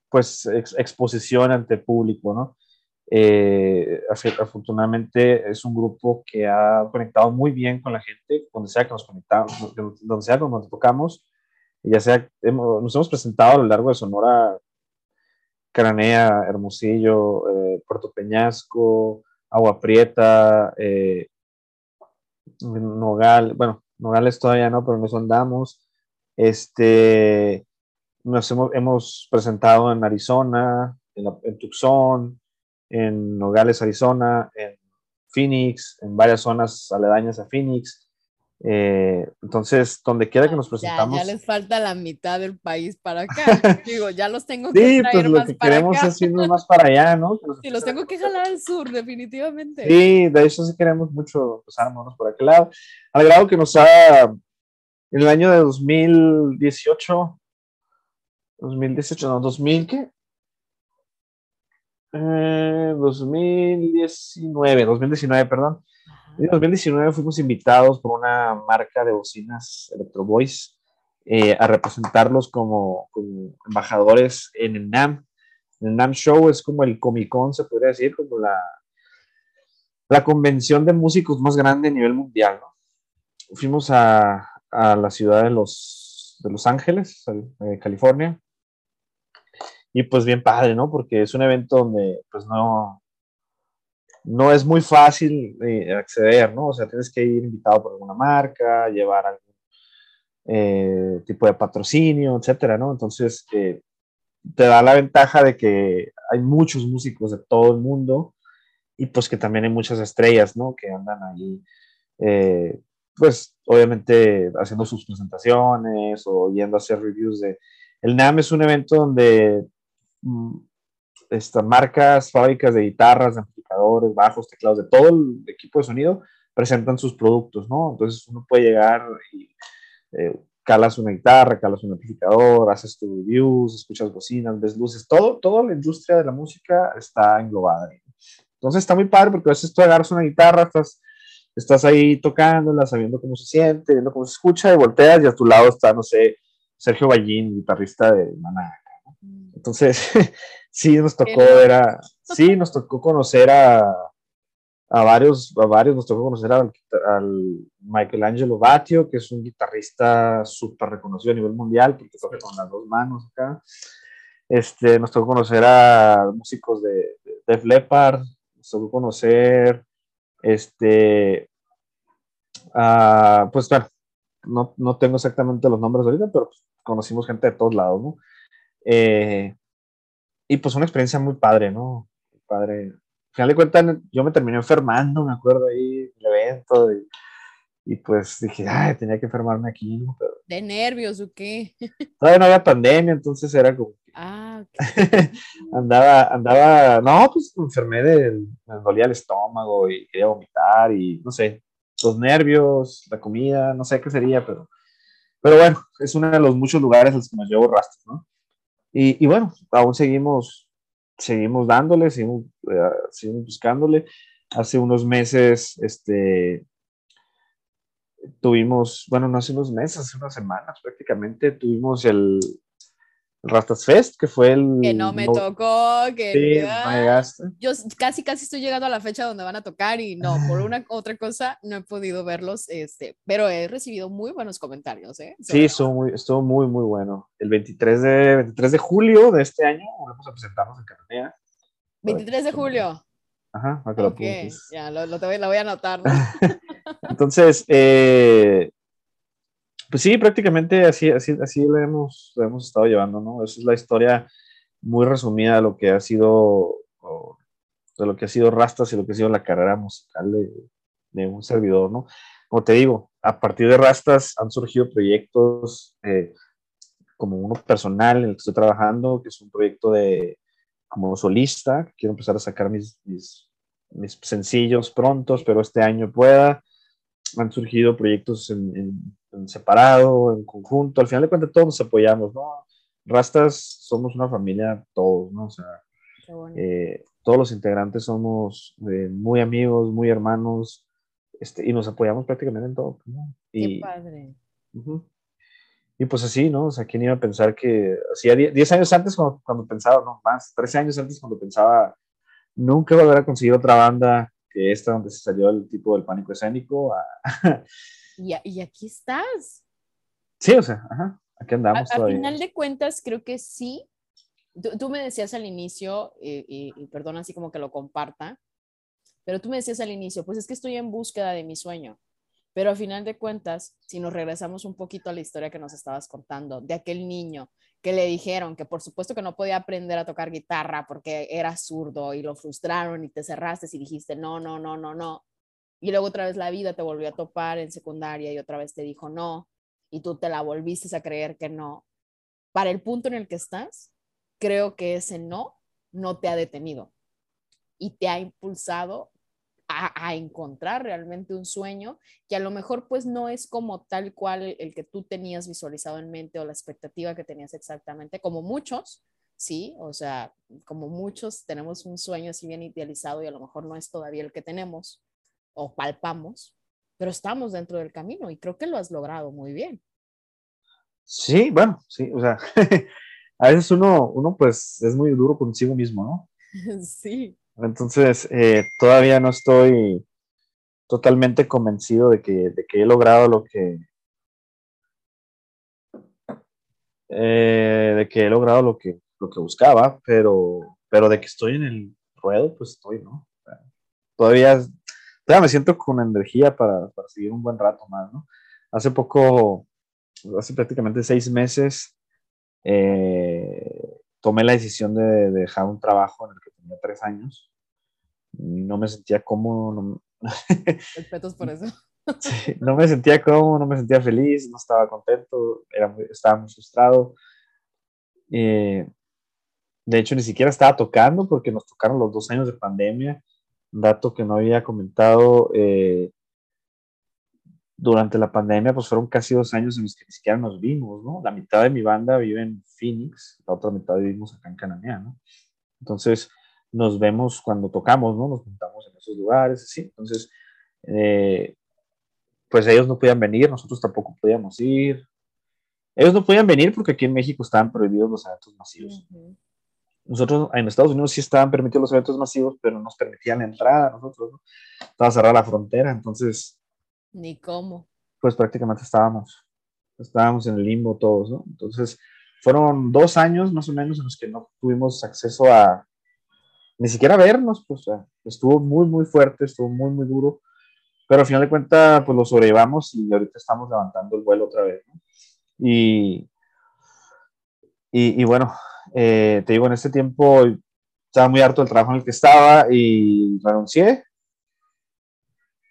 pues exposición ante público, ¿no? Eh, afortunadamente es un grupo que ha conectado muy bien con la gente, donde sea que nos conectamos, donde sea que nos tocamos, ya sea, nos hemos presentado a lo largo de Sonora, Cananea, Hermosillo, eh, Puerto Peñasco, Agua Prieta, Nogal, bueno, Nogales todavía no, pero nos andamos. Este, nos hemos, hemos presentado en Arizona, en, Tucson, en Nogales, Arizona, en Phoenix, en varias zonas aledañas a Phoenix. Eh, entonces, donde quiera que nos presentamos. Ya, les falta la mitad del país para acá. Digo, ya los tengo que sí, pues lo que queremos es irnos más para allá, ¿no? Sí, los tengo que jalar al sur, definitivamente. Sí, de hecho sí queremos mucho pasarnos por aquel lado. Al grado que nos ha, en el año de 2018, 2018, no, 2000, ¿qué? 2019, eh, 2019, perdón en 2019 fuimos invitados por una marca de bocinas Electro Voice eh, a representarlos como, embajadores en el NAM. El NAM Show es como el Comic Con, se podría decir, como la, la convención de músicos más grande a nivel mundial. Fuimos a, a, la ciudad de Los, de los Ángeles, eh, California. Y pues bien padre, ¿no? Porque es un evento donde pues no, no es muy fácil eh, acceder, ¿no? O sea, tienes que ir invitado por alguna marca, llevar algún eh, tipo de patrocinio, etcétera, ¿no? Entonces, eh, te da la ventaja de que hay muchos músicos de todo el mundo y pues que también hay muchas estrellas, ¿no? Que andan ahí, pues obviamente haciendo sus presentaciones o yendo a hacer reviews de... El NAM es un evento donde mm, estas marcas, fábricas de guitarras, de amplificadores, bajos, teclados, de todo el equipo de sonido, presentan sus productos, ¿no? Entonces uno puede llegar y eh, calas una guitarra, calas un amplificador, haces tus reviews, escuchas bocinas, ves luces, todo, toda la industria de la música está englobada ahí. Entonces está muy padre porque a veces tú agarras una guitarra, estás, estás ahí tocándola, sabiendo cómo se siente, viendo cómo se escucha, y volteas y a tu lado está, no sé, Sergio Ballín, guitarrista de Maná. Entonces, sí nos tocó ver a, sí nos tocó conocer a, a varios, a varios nos tocó conocer al, al Michelangelo Batio, que es un guitarrista súper reconocido a nivel mundial, porque toca con las dos manos acá. Este, nos tocó conocer a músicos de, de Def Leppard, nos tocó conocer, este, a, pues bueno, no, no, tengo exactamente los nombres ahorita, pero conocimos gente de todos lados, ¿no? Eh, y pues una experiencia muy padre, ¿no? Padre. Al final de cuentas, yo me terminé enfermando, me acuerdo ahí, el evento, y, y pues dije, ay, tenía que enfermarme aquí. Pero... ¿De nervios o qué? Todavía no había pandemia, entonces era como. Ah, andaba, andaba, no, pues me enfermé, de, me dolía el estómago y quería vomitar y no sé, los nervios, la comida, no sé qué sería, pero, pero bueno, es uno de los muchos lugares a los que nos llevo rastros, ¿no? Y, bueno, aún seguimos, seguimos dándole, seguimos, eh, seguimos buscándole. Hace unos meses, este, tuvimos, bueno, no hace unos meses, hace unas semanas prácticamente, tuvimos el, Rastas Fest, que fue el... Que no me tocó, que... Sí, no llegaste. Yo casi, casi estoy llegando a la fecha donde van a tocar y no, por una otra cosa no he podido verlos, este, pero he recibido muy buenos comentarios, ¿eh? Sí, estuvo muy, estuvo muy, muy bueno. El 23 de, 23 de julio de este año vamos a presentarnos en Cananea. 23 de julio. Ajá, para que lo Ok, ya, lo, lo, te voy, lo voy a anotar. ¿no? Entonces, eh, pues sí, prácticamente así, así, así lo, hemos, hemos estado llevando, ¿no? Esa es la historia muy resumida de lo que ha sido, de lo que ha sido Rastas y lo que ha sido la carrera musical de, un servidor, ¿no? Como te digo, a partir de Rastas han surgido proyectos eh, como uno personal en el que estoy trabajando, que es un proyecto de como solista, quiero empezar a sacar mis, mis, sencillos prontos, pero este año pueda. Han surgido proyectos en, en, separado, en conjunto. Al final de cuentas, todos nos apoyamos, ¿no? Rastas somos una familia, todos, ¿no? O sea, eh, todos los integrantes somos eh, muy amigos, muy hermanos, este, y nos apoyamos prácticamente en todo. ¿no? Y, Qué padre. Uh -huh. Y pues así, ¿no? O sea, ¿quién iba a pensar que hacía 10 años antes cuando, cuando, pensaba, no, más, 13 años antes cuando pensaba nunca volver a conseguir otra banda que esta donde se salió el tipo del pánico escénico? A... y, y, aquí estás. Sí, o sea, ajá, aquí andamos. A, a final de cuentas, creo que sí. Tú, tú me decías al inicio, y, y, y perdón así como que lo comparta, pero tú me decías al inicio, pues es que estoy en búsqueda de mi sueño. Pero a final de cuentas, si nos regresamos un poquito a la historia que nos estabas contando, de aquel niño que le dijeron que por supuesto que no podía aprender a tocar guitarra porque era zurdo y lo frustraron y te cerraste y dijiste, no, no, no, no, no. Y luego otra vez la vida te volvió a topar en secundaria y otra vez te dijo no y tú te la volviste a creer que no. Para el punto en el que estás, creo que ese no no te ha detenido y te ha impulsado a, a, encontrar realmente un sueño que a lo mejor pues no es como tal cual el, que tú tenías visualizado en mente o la expectativa que tenías exactamente, como muchos, sí, o sea, como muchos tenemos un sueño así bien idealizado y a lo mejor no es todavía el que tenemos o palpamos, pero estamos dentro del camino y creo que lo has logrado muy bien. Sí, bueno, sí, o sea, a veces uno, uno pues es muy duro consigo mismo, ¿no? Sí. Entonces, eh, todavía no estoy totalmente convencido de que, de que he logrado lo que, eh, de que he logrado lo que, lo que buscaba, pero, pero de que estoy en el ruedo, pues estoy, ¿no? Todavía, todavía me siento con energía para, para seguir un buen rato más, ¿no? Hace poco, hace prácticamente seis meses, eh, tomé la decisión de, de, dejar un trabajo en el que tenía tres años. No me sentía cómodo. No, Respetos por eso. Sí, no me sentía cómodo, no me sentía feliz, no estaba contento, era muy, estaba muy frustrado. Eh, de hecho, ni siquiera estaba tocando porque nos tocaron los dos años de pandemia. Dato que no había comentado. Eh, durante la pandemia, pues fueron casi dos años en los que ni siquiera nos vimos, ¿no? La mitad de mi banda vive en Phoenix, la otra mitad vivimos acá en Cananea, ¿no? Entonces, nos vemos cuando tocamos, ¿no? Nos juntamos en esos lugares, así. Entonces, eh, pues ellos no podían venir, nosotros tampoco podíamos ir. Ellos no podían venir porque aquí en México estaban prohibidos los eventos masivos. Uh. Nosotros en Estados Unidos sí estaban permitidos los eventos masivos, pero nos permitían la entrada a nosotros, ¿no? Estaba cerrada la frontera, entonces ni cómo. Pues prácticamente estábamos, estábamos en el limbo todos, ¿no? Entonces, fueron dos años más o menos en los que no tuvimos acceso a ni siquiera vernos, pues estuvo muy, muy fuerte, estuvo muy, muy duro, pero al final de cuentas, pues lo sobrellevamos y ahorita estamos levantando el vuelo otra vez, ¿no? Y, y, y bueno, eh, te digo, en este tiempo estaba muy harto del trabajo en el que estaba y renuncié,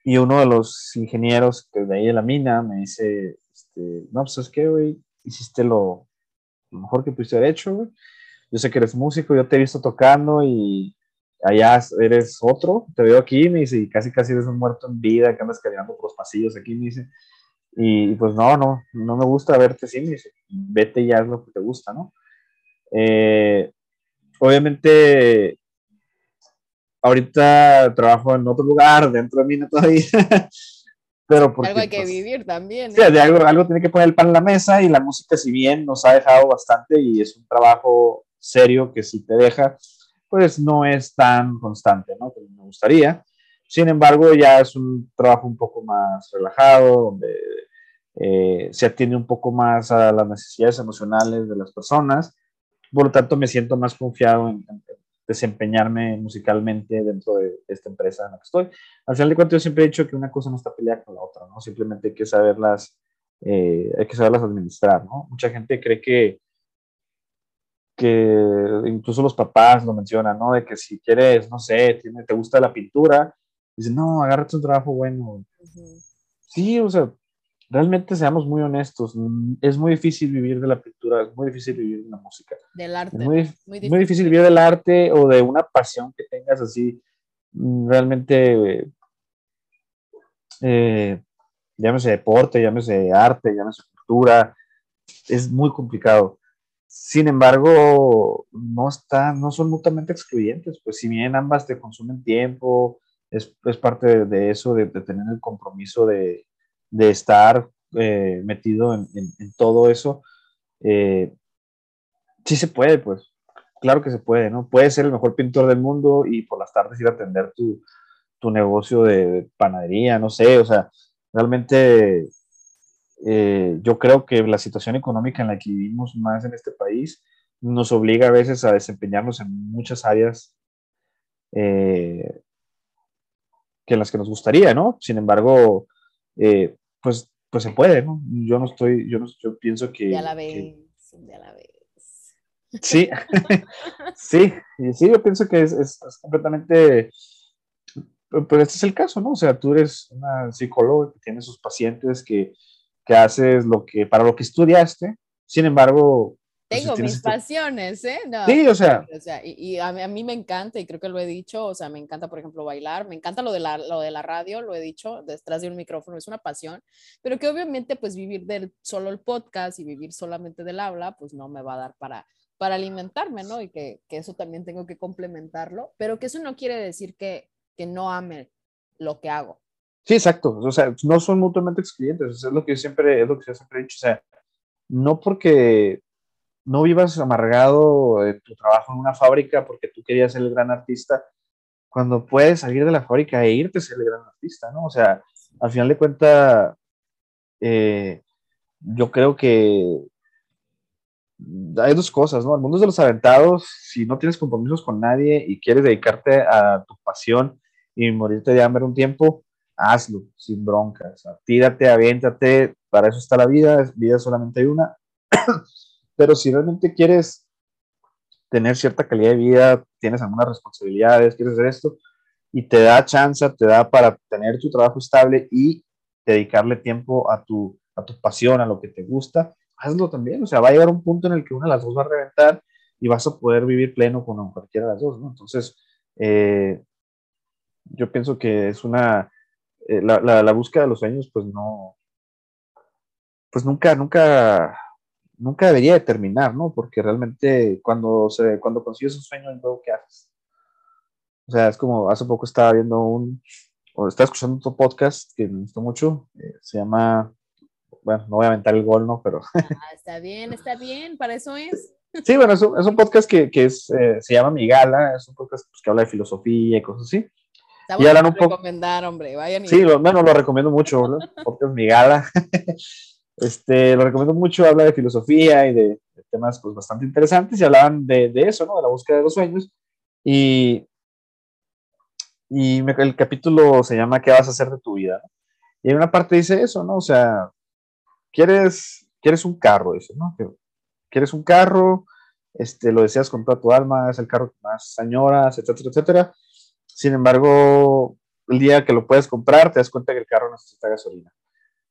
y uno de los ingenieros que de ahí de la mina me dice, este, no, pues es que, güey, hiciste lo, lo, mejor que pudiste haber hecho, güey. Yo sé que eres músico, yo te he visto tocando y allá eres otro, te veo aquí, me dice, y casi casi eres un muerto en vida, que andas caminando por los pasillos aquí, me dice. Y, pues no, no, no me gusta verte así, me dice, vete ya es lo que te gusta, ¿no? Eh, obviamente ahorita trabajo en otro lugar, dentro de mí todavía, pero porque, algo hay que pues, vivir también. Sí, de algo, algo tiene que poner el pan en la mesa y la música, si bien nos ha dejado bastante y es un trabajo serio que si te deja, pues no es tan constante, ¿no? Como me gustaría. Sin embargo, ya es un trabajo un poco más relajado, donde eh, se atiende un poco más a las necesidades emocionales de las personas. Por lo tanto, me siento más confiado en, en desempeñarme musicalmente dentro de esta empresa en la que estoy. Al final de cuentas, yo siempre he dicho que una cosa no está peleada con la otra, ¿no? Simplemente hay que saberlas, eh, hay que saberlas administrar, ¿no? Mucha gente cree que, que incluso los papás lo mencionan, ¿no? De que si quieres, no sé, tiene, te gusta la pintura, dicen, no, agárrate un trabajo bueno. Uh -huh. Sí, o sea, realmente seamos muy honestos, es muy difícil vivir de la pintura, es muy difícil vivir de la música. Del arte. Es muy, muy, difícil. muy difícil vivir del arte o de una pasión que tengas así, mm, realmente, eh, llámese deporte, llámese arte, llámese cultura, es muy complicado. Sin embargo, no, está, no son mutuamente excluyentes, pues si bien ambas te consumen tiempo, es, es parte de, de eso, de, de tener el compromiso de, de estar eh, metido en, todo eso, eh, sí se puede, pues, claro que se puede, ¿no? Puedes ser el mejor pintor del mundo y por las tardes ir a atender tu, tu negocio de, de, panadería, no sé, o sea, realmente eh, yo creo que la situación económica en la que vivimos más en este país nos obliga a veces a desempeñarnos en muchas áreas eh, que las que nos gustaría, ¿no? Sin embargo, eh, pues, pues se puede, ¿no? Yo no estoy, yo, no, yo pienso que... Ya la ves, que, ya la ves. Sí, sí, sí, yo pienso que es, es, es, completamente, pero este es el caso, ¿no? O sea, tú eres una psicóloga que tiene sus pacientes, que, que haces lo que, para lo que estudiaste, sin embargo, tengo pues, mis este... pasiones, ¿eh? No, sí, o sea. O sea y, y a, mí, a, mí, me encanta, y creo que lo he dicho, o sea, me encanta, por ejemplo, bailar, me encanta lo de la, lo de la radio, lo he dicho, detrás de un micrófono, es una pasión, pero que obviamente, pues vivir del solo el podcast y vivir solamente del habla, pues no me va a dar para, para alimentarme, ¿no? Y que, que eso también tengo que complementarlo, pero que eso no quiere decir que, que no ame lo que hago. Sí, exacto, o sea, no son mutuamente excluyentes, es lo que yo siempre, es lo que yo siempre he dicho, o sea, no porque no vivas amargado de tu trabajo en una fábrica porque tú querías ser el gran artista, cuando puedes salir de la fábrica e irte a ser el gran artista, ¿no? O sea, al final de cuentas, eh, yo creo que hay dos cosas, ¿no? El mundo de los aventados, si no tienes compromisos con nadie y quieres dedicarte a tu pasión y morirte de hambre un tiempo, hazlo, sin broncas. O sea, tírate, aviéntate, para eso está la vida, vida solamente hay una. Pero si realmente quieres tener cierta calidad de vida, tienes algunas responsabilidades, quieres hacer esto, y te da chance, te da para tener tu trabajo estable y dedicarle tiempo a tu, a tu pasión, a lo que te gusta, hazlo también. O sea, va a llegar un punto en el que una de las dos va a reventar y vas a poder vivir pleno con cualquiera de las dos, ¿no? Entonces, eh, yo pienso que es una, eh, la, la, la, búsqueda de los sueños, pues no, pues nunca, nunca, nunca debería de terminar, ¿no? Porque realmente cuando, se, cuando consigues un sueño, luego, ¿qué haces? O sea, es como hace poco estaba viendo un, o estaba escuchando otro podcast que me gustó mucho, eh, se llama, bueno, no voy a aventar el gol, ¿no? Pero... Ah, está bien, está bien, para eso es. Sí, bueno, es un, es un podcast que, que es, eh, se llama Mi Gala, es un podcast pues, que habla de filosofía y cosas así. Está y hablan un poco... recomendar, hombre, vayan y... Sí, lo, bueno, lo recomiendo mucho, ¿no? Podcast Mi Gala. Este, lo recomiendo mucho, habla de filosofía y de, de temas pues, bastante interesantes y hablaban de, de, eso, ¿no? De la búsqueda de los sueños. Y, y me, el capítulo se llama ¿Qué vas a hacer de tu vida? Y en una parte dice eso, ¿no? O sea, quieres, quieres un carro, dice, ¿no? Quieres un carro, este, lo deseas con toda tu alma, es el carro que más añoras, etcétera, etcétera. Sin embargo, el día que lo puedes comprar, te das cuenta que el carro necesita gasolina.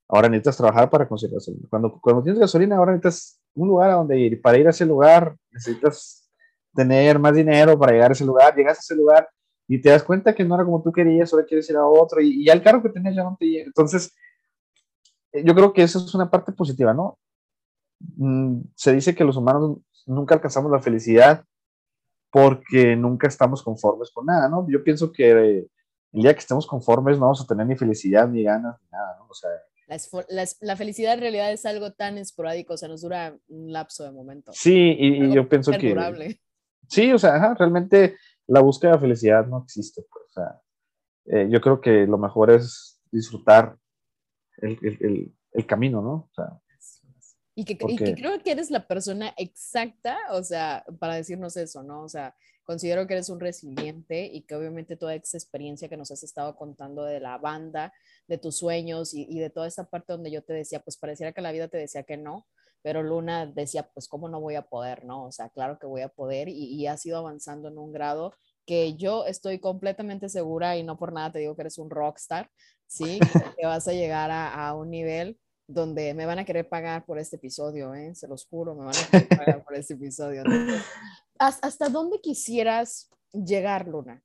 Ahora necesitas trabajar para conseguir gasolina. Cuando, cuando tienes gasolina, ahora necesitas un lugar a donde ir. Para ir a ese lugar, necesitas tener más dinero para llegar a ese lugar. Llegas a ese lugar y te das cuenta que no era como tú querías, ahora quieres ir a otro y, y ya el carro que tenías ya no te llega. Entonces, yo creo que eso es una parte positiva, ¿no? Mm, se dice que los humanos nunca alcanzamos la felicidad porque nunca estamos conformes con nada, ¿no? Yo pienso que el día que estemos conformes no vamos a tener ni felicidad, ni ganas, ni nada, ¿no? O sea, la, la, felicidad en realidad es algo tan esporádico, o sea, nos dura un lapso de momento. Sí, y, yo pienso que... Sí, o sea, realmente la búsqueda de felicidad no existe, pues, o sea, eh, yo creo que lo mejor es disfrutar el, el, el, camino, ¿no? O sea, y que, y que, creo que eres la persona exacta, o sea, para decirnos eso, ¿no? O sea, considero que eres un resiliente y que obviamente toda esa experiencia que nos has estado contando de la banda, de tus sueños y, y de toda esta parte donde yo te decía, pues pareciera que la vida te decía que no, pero Luna decía, pues cómo no voy a poder, ¿no? O sea, claro que voy a poder y, y has ido avanzando en un grado que yo estoy completamente segura y no por nada te digo que eres un rockstar, ¿sí? que vas a llegar a, a un nivel donde me van a querer pagar por este episodio, ¿eh? se los juro, me van a querer pagar por este episodio. ¿Hasta dónde quisieras llegar, Luna?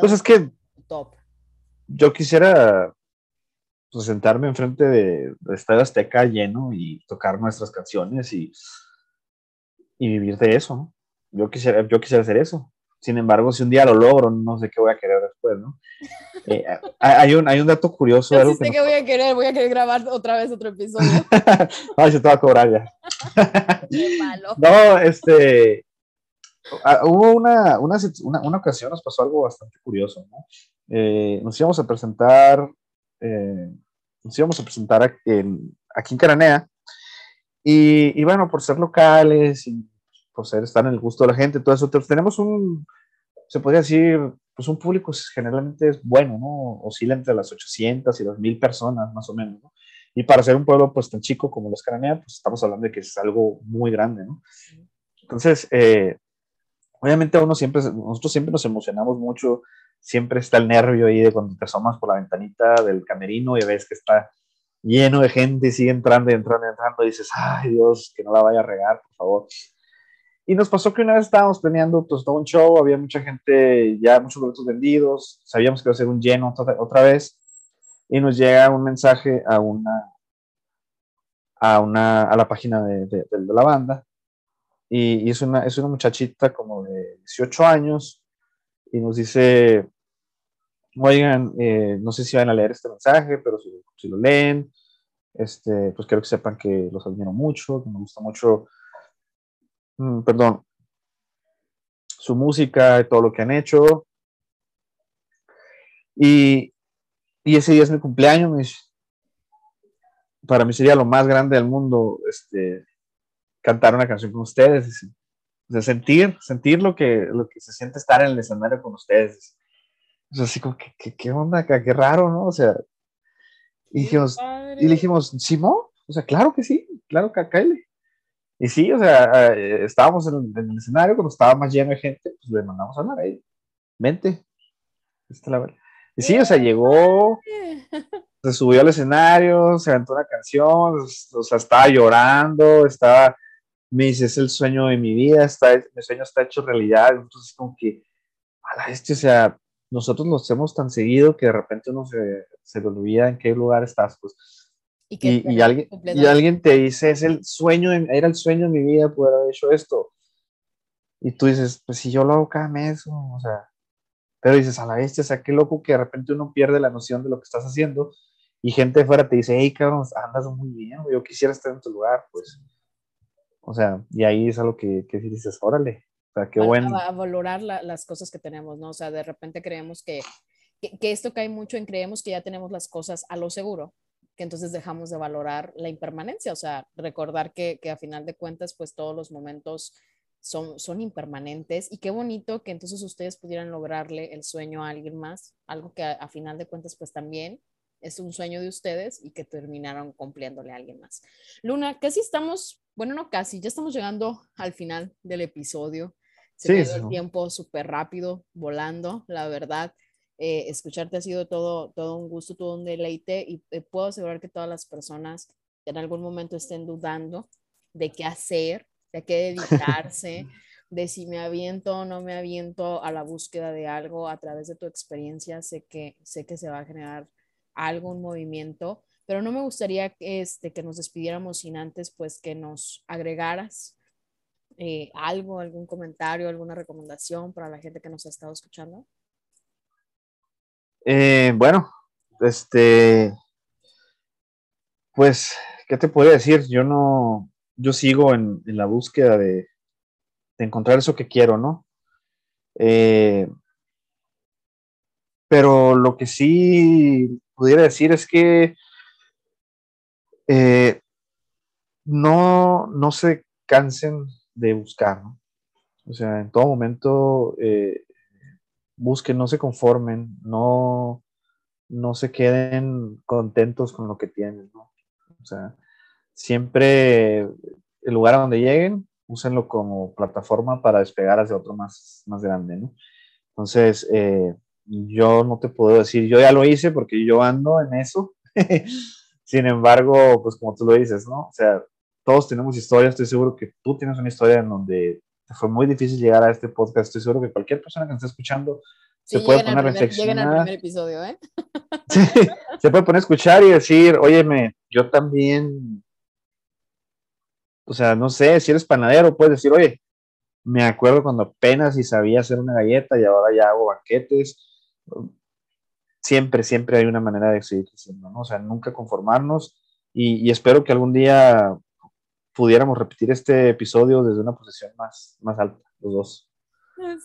pues es que top. yo quisiera pues, sentarme enfrente de, de Estadio Azteca lleno y tocar nuestras canciones y, y vivir de eso. Yo quisiera, yo quisiera hacer eso. Sin embargo, si un día lo logro, no sé qué voy a querer después, ¿no? Eh, hay, un, hay un dato curioso. Yo sé que, voy a querer, voy a querer grabar otra vez otro episodio. Ay, se te va a cobrar ya. Qué malo. No, este, hubo una, una, una, ocasión, nos pasó algo bastante curioso, ¿no? Eh, nos íbamos a presentar, eh, nos íbamos a presentar aquí en, aquí en Caranea, y, y, bueno, por ser locales y por ser, estar en el gusto de la gente, todo eso, tenemos un, se podría decir, pues un público generalmente es bueno, ¿no? Oscila entre las 800 y las 1000 personas, más o menos, ¿no? Y para ser un pueblo pues tan chico como los Caranea, pues estamos hablando de que es algo muy grande, ¿no? Entonces, eh, obviamente uno siempre, nosotros siempre nos emocionamos mucho, siempre está el nervio ahí de cuando te asomas por la ventanita del camerino y ves que está lleno de gente y sigue entrando y entrando y entrando y dices, ay Dios, que no la vaya a regar, por favor. Y nos pasó que una vez estábamos planeando pues, todo un show, había mucha gente, ya muchos boletos vendidos, sabíamos que iba a ser un lleno otra, vez, y nos llega un mensaje a una, a una, a la página de, de, la banda, y, es, una, es una muchachita como de 18 años, y nos dice, oigan, eh, no sé si van a leer este mensaje, pero si, si lo leen, este, pues quiero que sepan que los admiro mucho, que me gusta mucho perdón, su música y todo lo que han hecho. Y, y ese día es mi cumpleaños, para mí sería lo más grande del mundo este, cantar una canción con ustedes, de sentir, sentir lo que, lo que se siente estar en el escenario con ustedes. Es así como, ¿qué, qué, onda? ¿Qué, raro, ¿no? O sea, y, dijimos, y le dijimos, ¿Simón? O sea, claro que sí, claro que. Y sí, o sea, eh, estábamos en, el escenario, cuando estaba más lleno de gente, pues le mandamos a hablar ahí. Vente. Y sí, o sea, llegó, se subió al escenario, se aventó una canción, o sea, estaba llorando, estaba, me dice, es el sueño de mi vida, está, mi sueño está hecho realidad. Entonces, como que, a este, o sea, nosotros nos hacemos tan seguido que de repente uno se, se le olvida en qué lugar estás, pues y, alguien, y alguien te dice, es el sueño, era el sueño de mi vida poder haber hecho esto. Y tú dices, pues si yo lo hago cada mes, o sea, pero dices, a la vez, o sea, qué loco que de repente uno pierde la noción de lo que estás haciendo y gente de fuera te dice, hey, cabrón, andas muy bien, yo quisiera estar en tu lugar, pues. O sea, y ahí es algo que, que dices, órale, o sea, qué bueno. A valorar las cosas que tenemos, ¿no? O sea, de repente creemos que, que, que, esto cae mucho en creemos que ya tenemos las cosas a lo seguro que entonces dejamos de valorar la impermanencia, o sea, recordar que, que a final de cuentas, pues todos los momentos son, son impermanentes y qué bonito que entonces ustedes pudieran lograrle el sueño a alguien más, algo que a, final de cuentas, pues también es un sueño de ustedes y que terminaron cumpliéndole a alguien más. Luna, casi estamos, bueno, no casi, ya estamos llegando al final del episodio. Se sí, el tiempo súper rápido, volando, la verdad. Eh, escucharte ha sido todo, todo un gusto, todo un deleite y eh, puedo asegurar que todas las personas que en algún momento estén dudando de qué hacer, de qué dedicarse, de si me aviento o no me aviento a la búsqueda de algo a través de tu experiencia, sé que, sé que se va a generar algún movimiento, pero no me gustaría este, que nos despidiéramos sin antes pues que nos agregaras eh, algo, algún comentario, alguna recomendación para la gente que nos ha estado escuchando. Eh, bueno, este, pues, ¿qué te podría decir? Yo no, yo sigo en, la búsqueda de, encontrar eso que quiero, ¿no? Eh, pero lo que sí pudiera decir es que eh, no, no se cansen de buscar, ¿no? O sea, en todo momento eh, busquen, no se conformen, no, no se queden contentos con lo que tienen. O sea, siempre el lugar a donde lleguen, úsenlo como plataforma para despegar hacia otro más, más grande, ¿no? Entonces, eh, yo no te puedo decir, yo ya lo hice porque yo ando en eso. Sin embargo, pues como tú lo dices, ¿no? O sea, todos tenemos historias, estoy seguro que tú tienes una historia en donde fue muy difícil llegar a este podcast, estoy seguro que cualquier persona que nos esté escuchando se puede poner a reflexionar. episodio, ¿eh? sí, se puede poner a escuchar y decir, óyeme, yo también, o sea, no sé, si eres panadero, puedes decir, oye, me acuerdo cuando apenas y sabía hacer una galleta y ahora ya hago banquetes. Siempre, siempre hay una manera de seguir creciendo, ¿no? O sea, nunca conformarnos y, y espero que algún día pudiéramos repetir este episodio desde una posición más, más alta, los dos.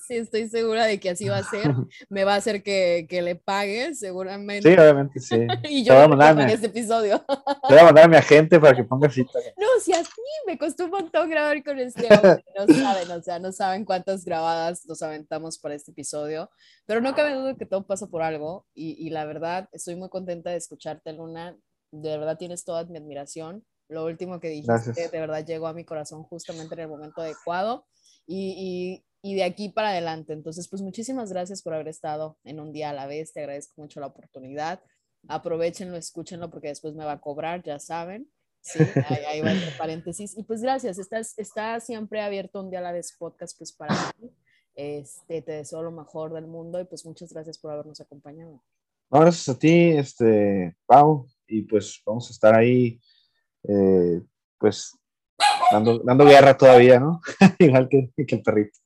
Sí, estoy segura de que así va a ser. Me va a hacer que, que le pague, seguramente. Sí, obviamente, sí. y yo voy a mandar este episodio. Te voy a mandar a mi agente para que ponga cita. No, si así me costó un montón grabar con este hombre. No saben, o sea, no saben cuántas grabadas nos aventamos para este episodio. Pero no cabe duda que todo pasa por algo. Y, y la verdad, estoy muy contenta de escucharte, Luna. De verdad tienes toda mi admiración. Lo último que dijiste, de verdad llegó a mi corazón justamente en el momento adecuado. Y, y, y, de aquí para adelante. Entonces, pues muchísimas gracias por haber estado en un día a la vez. Te agradezco mucho la oportunidad. Aprovechenlo, escúchenlo porque después me va a cobrar, ya saben. Sí, ahí, va el paréntesis. Y pues gracias, estás, está siempre abierto un día a la vez podcast pues para ti. Este, te deseo lo mejor del mundo y pues muchas gracias por habernos acompañado. gracias a ti, este, Pau, y pues vamos a estar ahí eh, pues dando, dando, guerra todavía, ¿no? Igual que, que, el perrito.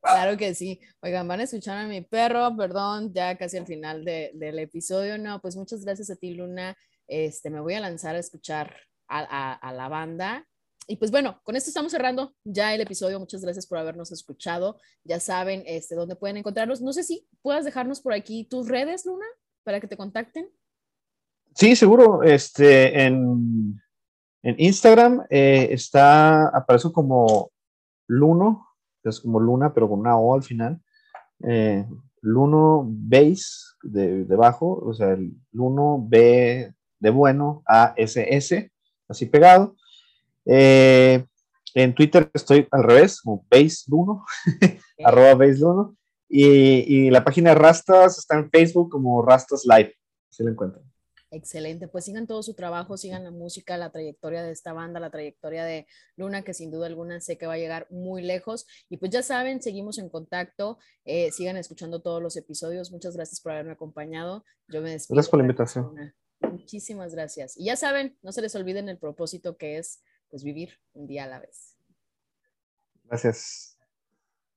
Claro que sí. Oigan, van a escuchar a mi perro, perdón, ya casi al final de, del episodio. No, pues muchas gracias a ti, Luna. Este, me voy a lanzar a escuchar a, a, a la banda. Y pues bueno, con esto estamos cerrando ya el episodio. Muchas gracias por habernos escuchado. Ya saben este, dónde pueden encontrarnos. No sé si puedas dejarnos por aquí tus redes, Luna, para que te contacten. Sí, seguro. Este, en, en Instagram eh, está, aparece como Luno, es como Luna, pero con una O al final. Eh, Luno Base de, debajo, o sea, el Luno B de bueno, A S S, así pegado. Eh, en Twitter estoy al revés, como Base Luno, arroba Base Luno. Y, y, la página de Rastas está en Facebook como Rastas Live, si la encuentran. Excelente, pues sigan todo su trabajo, sigan la música, la trayectoria de esta banda, la trayectoria de Luna, que sin duda alguna sé que va a llegar muy lejos. Y pues ya saben, seguimos en contacto, eh, sigan escuchando todos los episodios. Muchas gracias por haberme acompañado. Yo me despido. Gracias por la invitación. Muchísimas gracias. Y ya saben, no se les olviden el propósito que es pues vivir un día a la vez. Gracias.